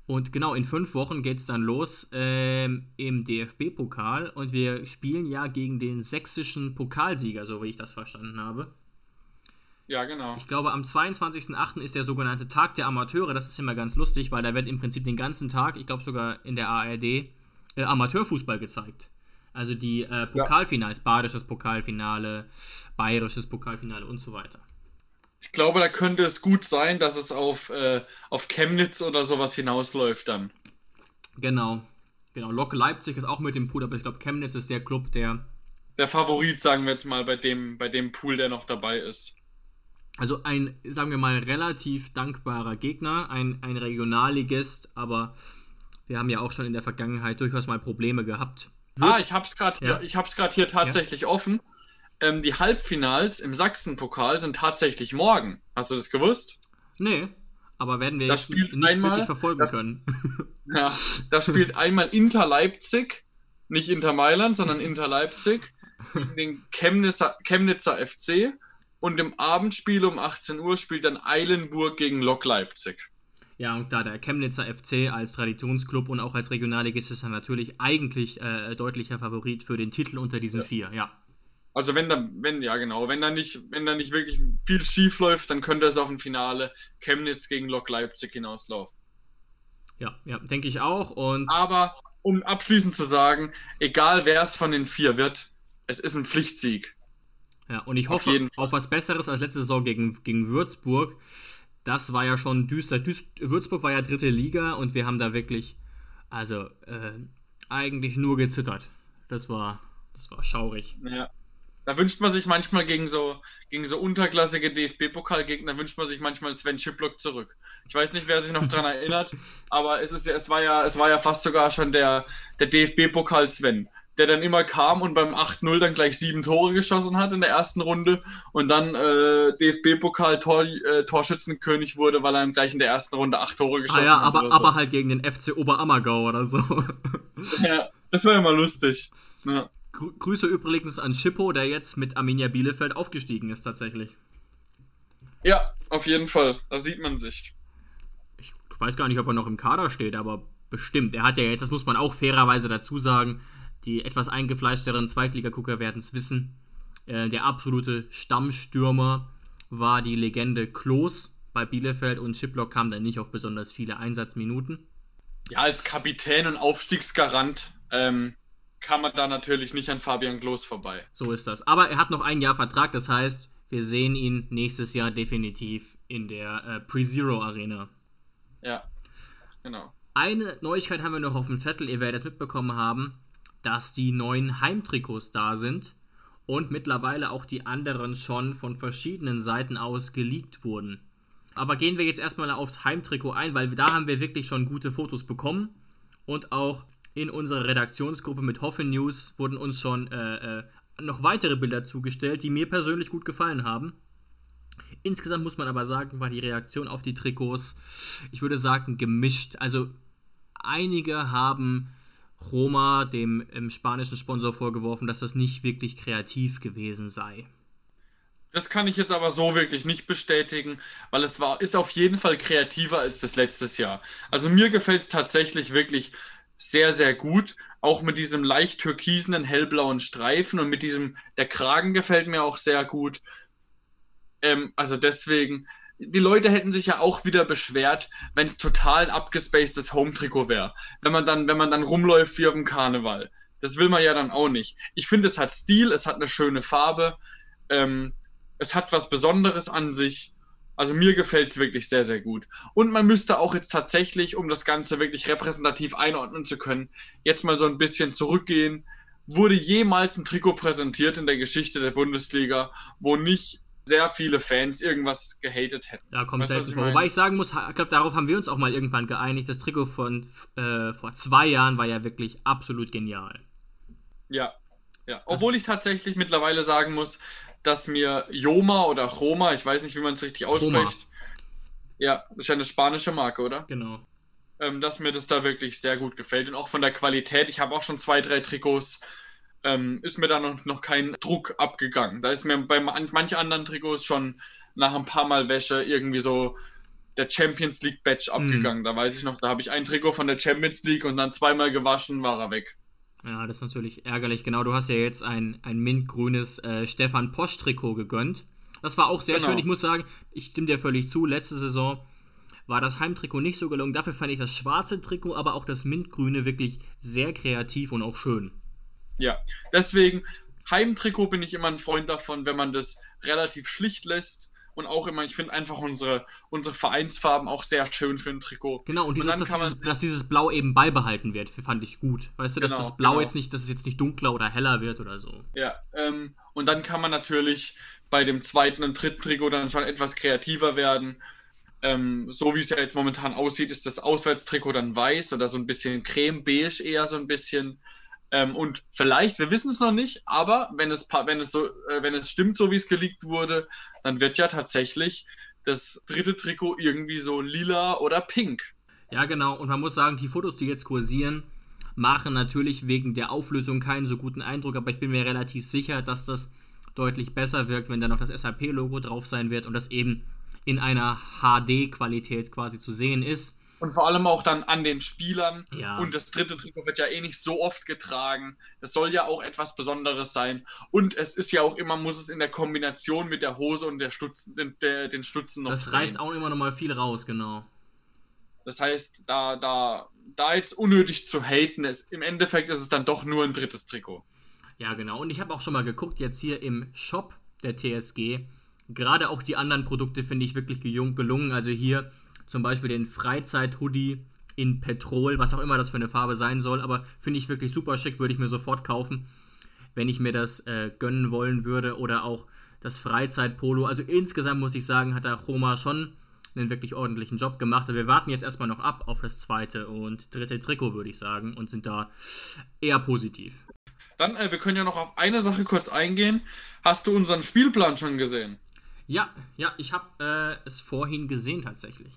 Und genau, in fünf Wochen geht es dann los äh, im DFB-Pokal. Und wir spielen ja gegen den sächsischen Pokalsieger, so wie ich das verstanden habe. Ja, genau. Ich glaube, am 22.08. ist der sogenannte Tag der Amateure. Das ist immer ganz lustig, weil da wird im Prinzip den ganzen Tag, ich glaube sogar in der ARD, äh, Amateurfußball gezeigt. Also die äh, Pokalfinals, ja. badisches Pokalfinale, bayerisches Pokalfinale und so weiter. Ich glaube, da könnte es gut sein, dass es auf, äh, auf Chemnitz oder sowas hinausläuft dann. Genau. Genau. Lok Leipzig ist auch mit dem Pool, aber ich glaube, Chemnitz ist der Club, der. Der Favorit, sagen wir jetzt mal, bei dem, bei dem Pool, der noch dabei ist. Also ein, sagen wir mal, relativ dankbarer Gegner, ein, ein Regionalligist, aber wir haben ja auch schon in der Vergangenheit durchaus mal Probleme gehabt. Wird, ah, ich hab's gerade ja. hier, hier tatsächlich ja. offen. Ähm, die Halbfinals im Sachsen-Pokal sind tatsächlich morgen. Hast du das gewusst? Nee, aber werden wir das nicht einmal, wirklich verfolgen das, können. (laughs) ja, da spielt einmal Inter Leipzig, nicht Inter Mailand, sondern Inter Leipzig, den Chemnitzer, Chemnitzer FC und im Abendspiel um 18 Uhr spielt dann Eilenburg gegen Lok Leipzig. Ja, und da der Chemnitzer FC als Traditionsclub und auch als Regionalligist ist er natürlich eigentlich äh, deutlicher Favorit für den Titel unter diesen ja. vier, ja. Also wenn da, wenn, ja genau, wenn da nicht, wenn da nicht wirklich viel schief läuft, dann könnte es auf ein Finale Chemnitz gegen Lok Leipzig hinauslaufen. Ja, ja, denke ich auch. Und Aber um abschließend zu sagen, egal wer es von den vier wird, es ist ein Pflichtsieg. Ja, und ich hoffe auf, auf, was Besseres als letzte Saison gegen, gegen Würzburg. Das war ja schon düster. Düst, Würzburg war ja dritte Liga und wir haben da wirklich, also äh, eigentlich nur gezittert. Das war, das war schaurig. Ja. Da wünscht man sich manchmal gegen so, gegen so unterklassige DFB-Pokalgegner, wünscht man sich manchmal Sven Schiplock zurück. Ich weiß nicht, wer sich noch daran (laughs) erinnert, aber es, ist, es, war ja, es war ja fast sogar schon der, der DFB-Pokal-Sven der dann immer kam und beim 8-0 dann gleich sieben Tore geschossen hat in der ersten Runde und dann äh, DFB-Pokal -Tor, äh, Torschützenkönig wurde, weil er dann gleich in der ersten Runde acht Tore geschossen ah, ja, hat. Aber, so. aber halt gegen den FC Oberammergau oder so. Ja, das war ja mal lustig. Ja. Grüße übrigens an Schippo, der jetzt mit Arminia Bielefeld aufgestiegen ist tatsächlich. Ja, auf jeden Fall. Da sieht man sich. Ich weiß gar nicht, ob er noch im Kader steht, aber bestimmt. Er hat ja jetzt, das muss man auch fairerweise dazu sagen, die etwas eingefleischteren Zweitligagucker werden es wissen. Äh, der absolute Stammstürmer war die Legende Klos bei Bielefeld und Schiplock kam dann nicht auf besonders viele Einsatzminuten. Ja, als Kapitän und Aufstiegsgarant ähm, kann man da natürlich nicht an Fabian Klos vorbei. So ist das. Aber er hat noch ein Jahr Vertrag, das heißt, wir sehen ihn nächstes Jahr definitiv in der äh, Pre-Zero Arena. Ja, genau. Eine Neuigkeit haben wir noch auf dem Zettel, ihr werdet es mitbekommen haben, dass die neuen Heimtrikots da sind und mittlerweile auch die anderen schon von verschiedenen Seiten aus geleakt wurden. Aber gehen wir jetzt erstmal aufs Heimtrikot ein, weil da haben wir wirklich schon gute Fotos bekommen und auch in unserer Redaktionsgruppe mit Hoffen News wurden uns schon äh, äh, noch weitere Bilder zugestellt, die mir persönlich gut gefallen haben. Insgesamt muss man aber sagen, war die Reaktion auf die Trikots, ich würde sagen, gemischt. Also einige haben Roma, dem spanischen Sponsor, vorgeworfen, dass das nicht wirklich kreativ gewesen sei. Das kann ich jetzt aber so wirklich nicht bestätigen, weil es war, ist auf jeden Fall kreativer als das letztes Jahr. Also mir gefällt es tatsächlich wirklich sehr, sehr gut. Auch mit diesem leicht türkisenen, hellblauen Streifen und mit diesem, der Kragen gefällt mir auch sehr gut. Ähm, also deswegen, die Leute hätten sich ja auch wieder beschwert, wenn es total abgespacedes Home-Trikot wäre. Wenn man dann, wenn man dann rumläuft wie auf dem Karneval. Das will man ja dann auch nicht. Ich finde, es hat Stil, es hat eine schöne Farbe. Ähm, es hat was Besonderes an sich. Also mir gefällt es wirklich sehr, sehr gut. Und man müsste auch jetzt tatsächlich, um das Ganze wirklich repräsentativ einordnen zu können, jetzt mal so ein bisschen zurückgehen. Wurde jemals ein Trikot präsentiert in der Geschichte der Bundesliga, wo nicht sehr viele Fans irgendwas gehatet hätten. Ja, kommt selten vor. Wobei ich sagen muss, ich glaube, darauf haben wir uns auch mal irgendwann geeinigt. Das Trikot von äh, vor zwei Jahren war ja wirklich absolut genial. Ja, ja. Obwohl das ich tatsächlich mittlerweile sagen muss, dass mir Joma oder Roma, ich weiß nicht, wie man es richtig ausspricht. Roma. Ja, das ist ja eine spanische Marke, oder? Genau. Ähm, dass mir das da wirklich sehr gut gefällt und auch von der Qualität. Ich habe auch schon zwei, drei Trikots. Ähm, ist mir da noch, noch kein Druck abgegangen. Da ist mir bei manchen anderen Trikots schon nach ein paar Mal Wäsche irgendwie so der Champions League Badge mhm. abgegangen. Mhm. Da weiß ich noch, da habe ich ein Trikot von der Champions League und dann zweimal gewaschen, war er weg. Ja, das ist natürlich ärgerlich. Genau, du hast ja jetzt ein, ein mintgrünes äh, Stefan Posch-Trikot gegönnt. Das war auch sehr genau. schön. Ich muss sagen, ich stimme dir völlig zu. Letzte Saison war das Heimtrikot nicht so gelungen. Dafür fand ich das schwarze Trikot, aber auch das mintgrüne wirklich sehr kreativ und auch schön. Ja, deswegen Heimtrikot bin ich immer ein Freund davon, wenn man das relativ schlicht lässt und auch immer, ich finde einfach unsere, unsere Vereinsfarben auch sehr schön für ein Trikot. Genau, und, dieses, und dass, dieses, dass, dieses, Blau eben beibehalten wird, fand ich gut. Weißt du, dass genau, das Blau genau. jetzt nicht, dass es jetzt nicht dunkler oder heller wird oder so. Ja, ähm, und dann kann man natürlich bei dem zweiten und dritten Trikot dann schon etwas kreativer werden. Ähm, so wie es ja jetzt momentan aussieht, ist das Auswärtstrikot dann weiß oder so ein bisschen creme-beige eher so ein bisschen. Ähm, und vielleicht, wir wissen es noch nicht, aber wenn es, wenn es, so, äh, wenn es stimmt, so wie es geleakt wurde, dann wird ja tatsächlich das dritte Trikot irgendwie so lila oder pink. Ja, genau. Und man muss sagen, die Fotos, die jetzt kursieren, machen natürlich wegen der Auflösung keinen so guten Eindruck, aber ich bin mir relativ sicher, dass das deutlich besser wirkt, wenn da noch das SAP-Logo drauf sein wird und das eben in einer HD-Qualität quasi zu sehen ist. Und vor allem auch dann an den Spielern. Ja. Und das dritte Trikot wird ja eh nicht so oft getragen. Das soll ja auch etwas Besonderes sein. Und es ist ja auch immer, muss es in der Kombination mit der Hose und der Stutzen, den, der, den Stutzen noch Das sehen. reißt auch immer noch mal viel raus, genau. Das heißt, da, da, da jetzt unnötig zu haten, ist, im Endeffekt ist es dann doch nur ein drittes Trikot. Ja, genau. Und ich habe auch schon mal geguckt, jetzt hier im Shop der TSG. Gerade auch die anderen Produkte finde ich wirklich gelungen. Also hier zum Beispiel den Freizeit-Hoodie in Petrol, was auch immer das für eine Farbe sein soll, aber finde ich wirklich super schick, würde ich mir sofort kaufen, wenn ich mir das äh, gönnen wollen würde. Oder auch das Freizeit-Polo. Also insgesamt muss ich sagen, hat der Roma schon einen wirklich ordentlichen Job gemacht. Aber wir warten jetzt erstmal noch ab auf das zweite und dritte Trikot, würde ich sagen, und sind da eher positiv. Dann, äh, wir können ja noch auf eine Sache kurz eingehen. Hast du unseren Spielplan schon gesehen? Ja, ja, ich habe äh, es vorhin gesehen tatsächlich.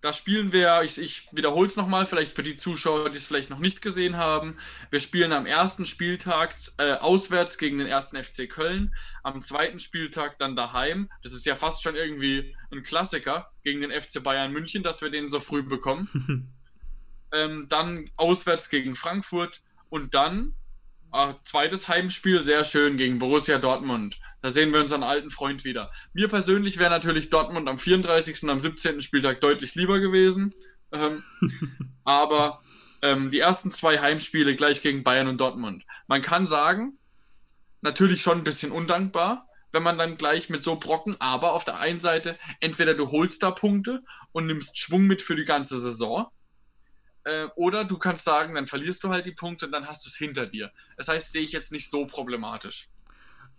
Da spielen wir, ich, ich wiederhole es nochmal, vielleicht für die Zuschauer, die es vielleicht noch nicht gesehen haben. Wir spielen am ersten Spieltag äh, auswärts gegen den ersten FC Köln, am zweiten Spieltag dann daheim. Das ist ja fast schon irgendwie ein Klassiker gegen den FC Bayern München, dass wir den so früh bekommen. (laughs) ähm, dann auswärts gegen Frankfurt und dann äh, zweites Heimspiel, sehr schön gegen Borussia Dortmund. Da sehen wir unseren alten Freund wieder. Mir persönlich wäre natürlich Dortmund am 34. und am 17. Spieltag deutlich lieber gewesen. Ähm, (laughs) aber ähm, die ersten zwei Heimspiele gleich gegen Bayern und Dortmund. Man kann sagen, natürlich schon ein bisschen undankbar, wenn man dann gleich mit so Brocken, aber auf der einen Seite, entweder du holst da Punkte und nimmst Schwung mit für die ganze Saison, äh, oder du kannst sagen, dann verlierst du halt die Punkte und dann hast du es hinter dir. Das heißt, sehe ich jetzt nicht so problematisch.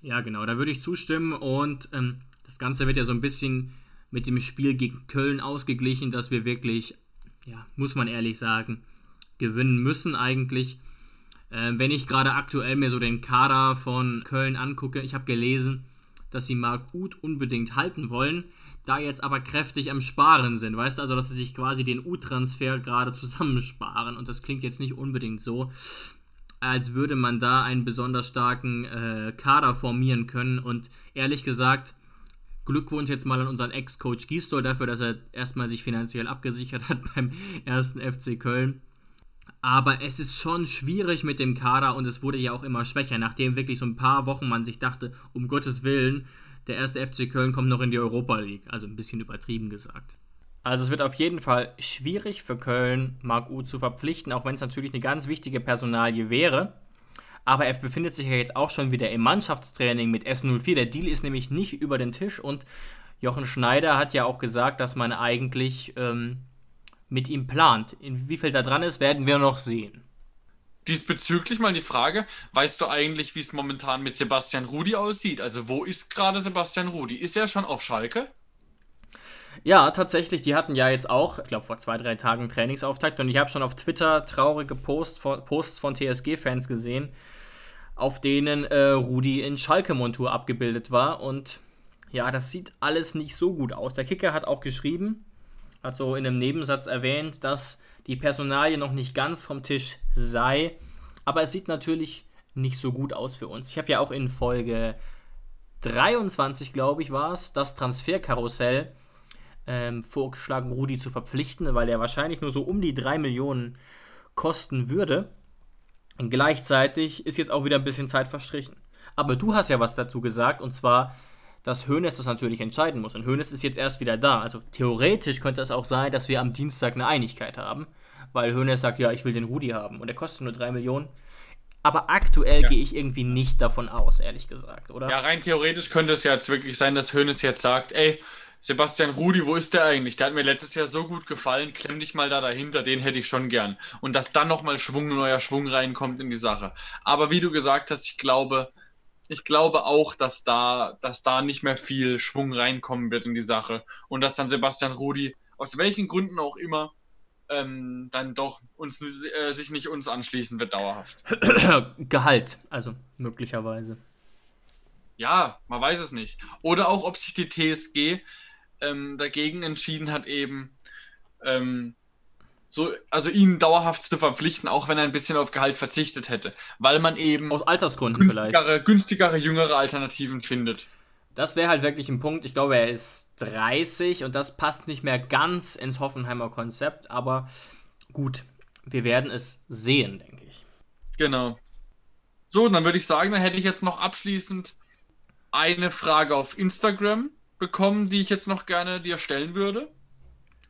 Ja, genau, da würde ich zustimmen und ähm, das Ganze wird ja so ein bisschen mit dem Spiel gegen Köln ausgeglichen, dass wir wirklich, ja, muss man ehrlich sagen, gewinnen müssen eigentlich. Äh, wenn ich gerade aktuell mir so den Kader von Köln angucke, ich habe gelesen, dass sie Marc Uth unbedingt halten wollen, da jetzt aber kräftig am Sparen sind. Weißt du, also dass sie sich quasi den Uth-Transfer gerade (laughs) zusammensparen und das klingt jetzt nicht unbedingt so, als würde man da einen besonders starken äh, Kader formieren können und ehrlich gesagt, Glückwunsch jetzt mal an unseren Ex-Coach Gisdol dafür, dass er erstmal sich finanziell abgesichert hat (laughs) beim ersten FC Köln. Aber es ist schon schwierig mit dem Kader und es wurde ja auch immer schwächer, nachdem wirklich so ein paar Wochen man sich dachte, um Gottes Willen, der erste FC Köln kommt noch in die Europa League. Also ein bisschen übertrieben gesagt. Also es wird auf jeden Fall schwierig für Köln, Marc U zu verpflichten, auch wenn es natürlich eine ganz wichtige Personalie wäre. Aber er befindet sich ja jetzt auch schon wieder im Mannschaftstraining mit S04. Der Deal ist nämlich nicht über den Tisch und Jochen Schneider hat ja auch gesagt, dass man eigentlich ähm, mit ihm plant. Inwiefern da dran ist, werden wir noch sehen. Diesbezüglich mal die Frage, weißt du eigentlich, wie es momentan mit Sebastian Rudi aussieht? Also wo ist gerade Sebastian Rudi? Ist er schon auf Schalke? Ja, tatsächlich, die hatten ja jetzt auch, ich glaube vor zwei, drei Tagen Trainingsauftakt und ich habe schon auf Twitter traurige Post, Posts von TSG-Fans gesehen, auf denen äh, Rudi in Schalke-Montur abgebildet war und ja, das sieht alles nicht so gut aus. Der Kicker hat auch geschrieben, hat so in einem Nebensatz erwähnt, dass die Personalie noch nicht ganz vom Tisch sei, aber es sieht natürlich nicht so gut aus für uns. Ich habe ja auch in Folge 23, glaube ich, war es, das Transferkarussell ähm, vorgeschlagen, Rudi zu verpflichten, weil er wahrscheinlich nur so um die 3 Millionen kosten würde. Und gleichzeitig ist jetzt auch wieder ein bisschen Zeit verstrichen. Aber du hast ja was dazu gesagt, und zwar, dass Hoeneß das natürlich entscheiden muss. Und Hoeneß ist jetzt erst wieder da. Also theoretisch könnte es auch sein, dass wir am Dienstag eine Einigkeit haben, weil Hoeneß sagt, ja, ich will den Rudi haben und der kostet nur 3 Millionen. Aber aktuell ja. gehe ich irgendwie nicht davon aus, ehrlich gesagt, oder? Ja, rein theoretisch könnte es ja jetzt wirklich sein, dass Hoeneß jetzt sagt, ey, Sebastian Rudi, wo ist der eigentlich? Der hat mir letztes Jahr so gut gefallen, klemm dich mal da dahinter, den hätte ich schon gern. Und dass dann nochmal Schwung, neuer Schwung reinkommt in die Sache. Aber wie du gesagt hast, ich glaube, ich glaube auch, dass da, dass da nicht mehr viel Schwung reinkommen wird in die Sache und dass dann Sebastian Rudi, aus welchen Gründen auch immer, ähm, dann doch uns, äh, sich nicht uns anschließen wird dauerhaft. (clears throat) Gehalt, also möglicherweise. Ja, man weiß es nicht. Oder auch, ob sich die TSG ähm, dagegen entschieden hat, eben ähm, so, also ihn dauerhaft zu verpflichten, auch wenn er ein bisschen auf Gehalt verzichtet hätte, weil man eben aus Altersgründen günstigere, vielleicht günstigere, jüngere Alternativen findet. Das wäre halt wirklich ein Punkt. Ich glaube, er ist 30 und das passt nicht mehr ganz ins Hoffenheimer Konzept, aber gut, wir werden es sehen, denke ich. Genau. So, dann würde ich sagen, dann hätte ich jetzt noch abschließend eine Frage auf Instagram bekommen, die ich jetzt noch gerne dir stellen würde.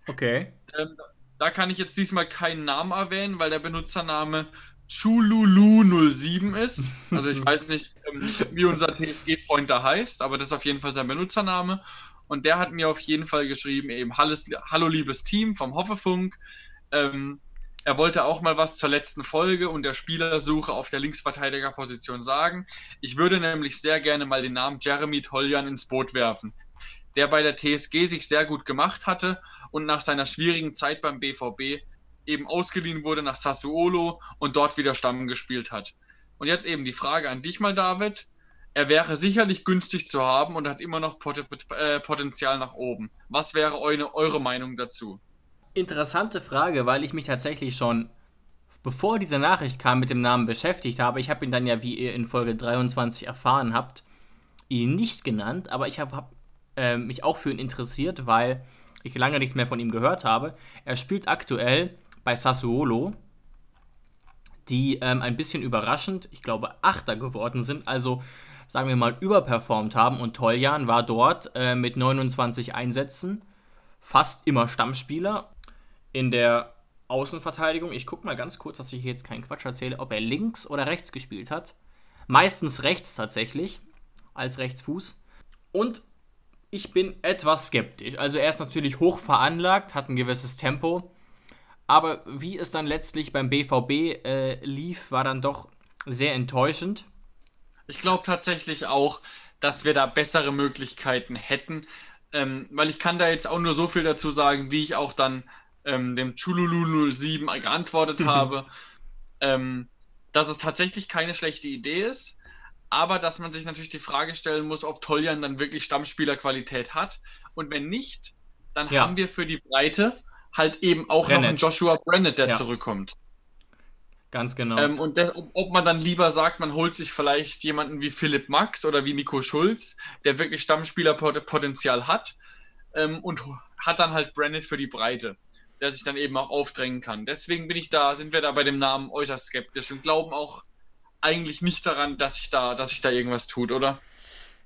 Okay. Ähm, da kann ich jetzt diesmal keinen Namen erwähnen, weil der Benutzername Chululu07 ist. Also ich (laughs) weiß nicht, ähm, wie unser TSG-Freund da heißt, aber das ist auf jeden Fall sein Benutzername. Und der hat mir auf jeden Fall geschrieben, eben Hallo liebes Team vom Hoffefunk. Ähm, er wollte auch mal was zur letzten Folge und der Spielersuche auf der Linksverteidigerposition sagen. Ich würde nämlich sehr gerne mal den Namen Jeremy Toljan ins Boot werfen der bei der TSG sich sehr gut gemacht hatte und nach seiner schwierigen Zeit beim BVB eben ausgeliehen wurde nach Sassuolo und dort wieder Stamm gespielt hat. Und jetzt eben die Frage an dich mal, David. Er wäre sicherlich günstig zu haben und hat immer noch äh, Potenzial nach oben. Was wäre eure, eure Meinung dazu? Interessante Frage, weil ich mich tatsächlich schon, bevor diese Nachricht kam, mit dem Namen beschäftigt habe. Ich habe ihn dann ja, wie ihr in Folge 23 erfahren habt, ihn nicht genannt, aber ich habe hab äh, mich auch für ihn interessiert, weil ich lange nichts mehr von ihm gehört habe. Er spielt aktuell bei Sassuolo, die ähm, ein bisschen überraschend, ich glaube, Achter geworden sind, also sagen wir mal überperformt haben. Und Toljan war dort äh, mit 29 Einsätzen fast immer Stammspieler in der Außenverteidigung. Ich gucke mal ganz kurz, dass ich jetzt keinen Quatsch erzähle, ob er links oder rechts gespielt hat. Meistens rechts tatsächlich, als Rechtsfuß. Und ich bin etwas skeptisch. Also er ist natürlich hoch veranlagt, hat ein gewisses Tempo. Aber wie es dann letztlich beim BVB äh, lief, war dann doch sehr enttäuschend. Ich glaube tatsächlich auch, dass wir da bessere Möglichkeiten hätten. Ähm, weil ich kann da jetzt auch nur so viel dazu sagen, wie ich auch dann ähm, dem Chululu 07 geantwortet (laughs) habe, ähm, dass es tatsächlich keine schlechte Idee ist aber dass man sich natürlich die Frage stellen muss, ob Toljan dann wirklich Stammspielerqualität hat. Und wenn nicht, dann ja. haben wir für die Breite halt eben auch Brennett. noch einen Joshua Brennett, der ja. zurückkommt. Ganz genau. Ähm, und das, ob man dann lieber sagt, man holt sich vielleicht jemanden wie Philipp Max oder wie Nico Schulz, der wirklich Stammspielerpotenzial hat ähm, und hat dann halt Brennett für die Breite, der sich dann eben auch aufdrängen kann. Deswegen bin ich da, sind wir da bei dem Namen äußerst skeptisch und glauben auch, eigentlich nicht daran, dass sich da, dass sich da irgendwas tut, oder?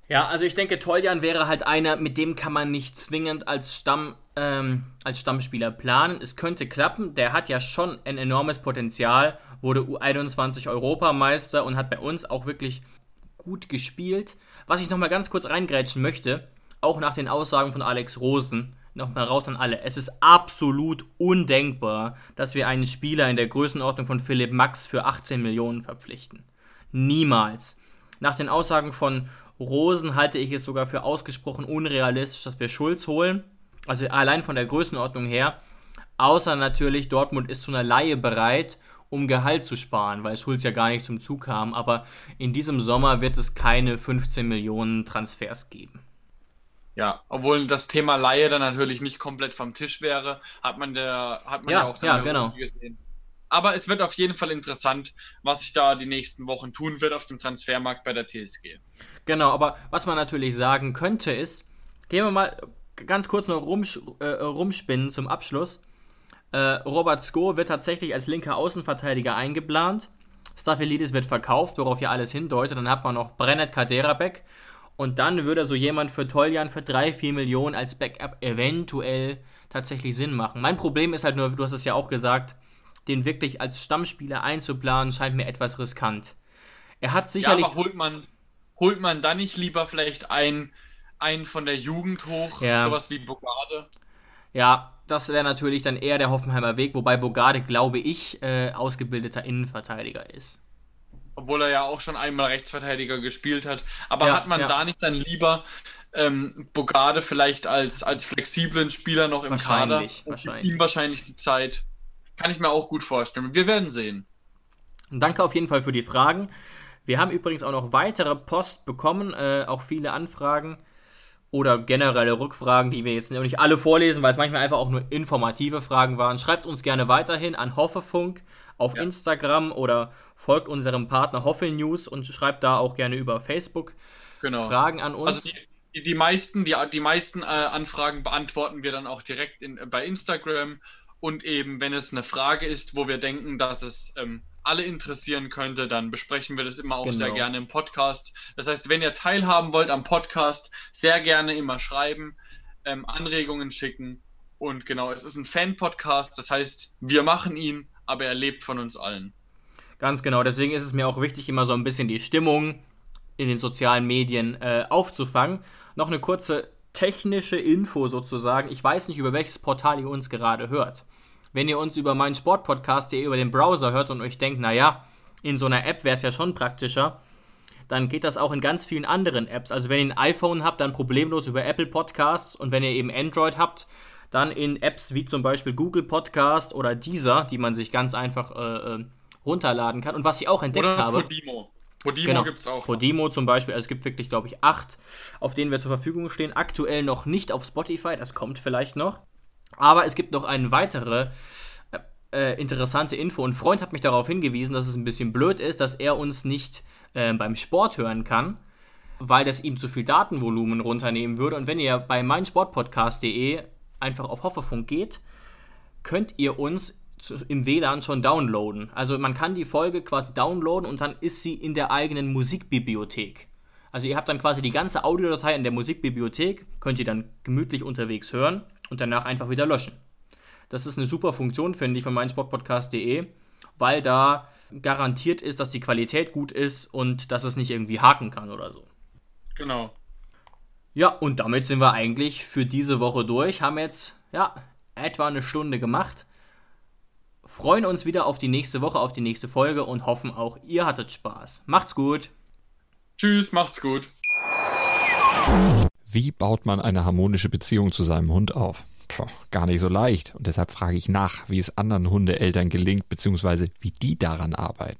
Ja, also ich denke, Toljan wäre halt einer, mit dem kann man nicht zwingend als, Stamm, ähm, als Stammspieler planen. Es könnte klappen, der hat ja schon ein enormes Potenzial, wurde U21 Europameister und hat bei uns auch wirklich gut gespielt. Was ich nochmal ganz kurz reingrätschen möchte, auch nach den Aussagen von Alex Rosen, nochmal raus an alle. Es ist absolut undenkbar, dass wir einen Spieler in der Größenordnung von Philipp Max für 18 Millionen verpflichten. Niemals. Nach den Aussagen von Rosen halte ich es sogar für ausgesprochen unrealistisch, dass wir Schulz holen. Also allein von der Größenordnung her. Außer natürlich, Dortmund ist zu einer Laie bereit, um Gehalt zu sparen, weil Schulz ja gar nicht zum Zug kam. Aber in diesem Sommer wird es keine 15 Millionen Transfers geben. Ja, obwohl das Thema Laie dann natürlich nicht komplett vom Tisch wäre, hat man, der, hat man ja, ja auch dann ja, genau. gesehen. Aber es wird auf jeden Fall interessant, was sich da die nächsten Wochen tun wird auf dem Transfermarkt bei der TSG. Genau, aber was man natürlich sagen könnte ist, gehen wir mal ganz kurz noch rumsch äh, rumspinnen zum Abschluss. Äh, Robert Sko wird tatsächlich als linker Außenverteidiger eingeplant. Staphylidis wird verkauft, worauf ja alles hindeutet. Dann hat man noch Brennet Kaderabek und dann würde so jemand für Toljan für 3, 4 Millionen als Backup eventuell tatsächlich Sinn machen. Mein Problem ist halt nur, du hast es ja auch gesagt, den wirklich als Stammspieler einzuplanen, scheint mir etwas riskant. Er hat sicherlich. Ja, aber holt man, holt man dann nicht lieber vielleicht einen, einen von der Jugend hoch, ja. sowas wie Bogarde? Ja, das wäre natürlich dann eher der Hoffenheimer Weg, wobei Bogarde, glaube ich, äh, ausgebildeter Innenverteidiger ist obwohl er ja auch schon einmal Rechtsverteidiger gespielt hat. Aber ja, hat man ja. da nicht dann lieber ähm, Bogarde vielleicht als, als flexiblen Spieler noch im Kader und wahrscheinlich. ihm wahrscheinlich die Zeit? Kann ich mir auch gut vorstellen. Wir werden sehen. Danke auf jeden Fall für die Fragen. Wir haben übrigens auch noch weitere Post bekommen, äh, auch viele Anfragen oder generelle Rückfragen, die wir jetzt nicht alle vorlesen, weil es manchmal einfach auch nur informative Fragen waren. Schreibt uns gerne weiterhin an Hoffefunk auf ja. Instagram oder folgt unserem Partner Hoffe News und schreibt da auch gerne über Facebook genau. Fragen an uns. Also die, die meisten, die, die meisten äh, Anfragen beantworten wir dann auch direkt in, bei Instagram und eben, wenn es eine Frage ist, wo wir denken, dass es ähm, alle interessieren könnte, dann besprechen wir das immer auch genau. sehr gerne im Podcast. Das heißt, wenn ihr teilhaben wollt am Podcast, sehr gerne immer schreiben, ähm, Anregungen schicken. Und genau, es ist ein Fan-Podcast, das heißt, wir machen ihn, aber er lebt von uns allen. Ganz genau, deswegen ist es mir auch wichtig, immer so ein bisschen die Stimmung in den sozialen Medien äh, aufzufangen. Noch eine kurze technische Info sozusagen. Ich weiß nicht, über welches Portal ihr uns gerade hört. Wenn ihr uns über meinen Sportpodcast hier über den Browser hört und euch denkt, naja, in so einer App wäre es ja schon praktischer, dann geht das auch in ganz vielen anderen Apps. Also wenn ihr ein iPhone habt, dann problemlos über Apple Podcasts und wenn ihr eben Android habt, dann in Apps wie zum Beispiel Google Podcast oder Deezer, die man sich ganz einfach äh, äh runterladen kann. Und was ich auch entdeckt oder habe. Podimo. Podimo genau, gibt es auch. Podimo zum Beispiel. Also es gibt wirklich, glaube ich, acht, auf denen wir zur Verfügung stehen. Aktuell noch nicht auf Spotify, das kommt vielleicht noch. Aber es gibt noch eine weitere äh, äh interessante Info. Ein Freund hat mich darauf hingewiesen, dass es ein bisschen blöd ist, dass er uns nicht äh, beim Sport hören kann, weil das ihm zu viel Datenvolumen runternehmen würde. Und wenn ihr bei meinsportpodcast.de einfach auf Hoffefunk geht, könnt ihr uns im WLAN schon downloaden. Also man kann die Folge quasi downloaden und dann ist sie in der eigenen Musikbibliothek. Also ihr habt dann quasi die ganze Audiodatei in der Musikbibliothek, könnt ihr dann gemütlich unterwegs hören und danach einfach wieder löschen. Das ist eine super Funktion, finde ich, von meinsportpodcast.de, weil da garantiert ist, dass die Qualität gut ist und dass es nicht irgendwie haken kann oder so. Genau. Ja, und damit sind wir eigentlich für diese Woche durch. Haben jetzt, ja, etwa eine Stunde gemacht. Freuen uns wieder auf die nächste Woche, auf die nächste Folge und hoffen auch, ihr hattet Spaß. Macht's gut. Tschüss, macht's gut. Wie baut man eine harmonische Beziehung zu seinem Hund auf? Puh, gar nicht so leicht. Und deshalb frage ich nach, wie es anderen Hundeeltern gelingt, beziehungsweise wie die daran arbeiten.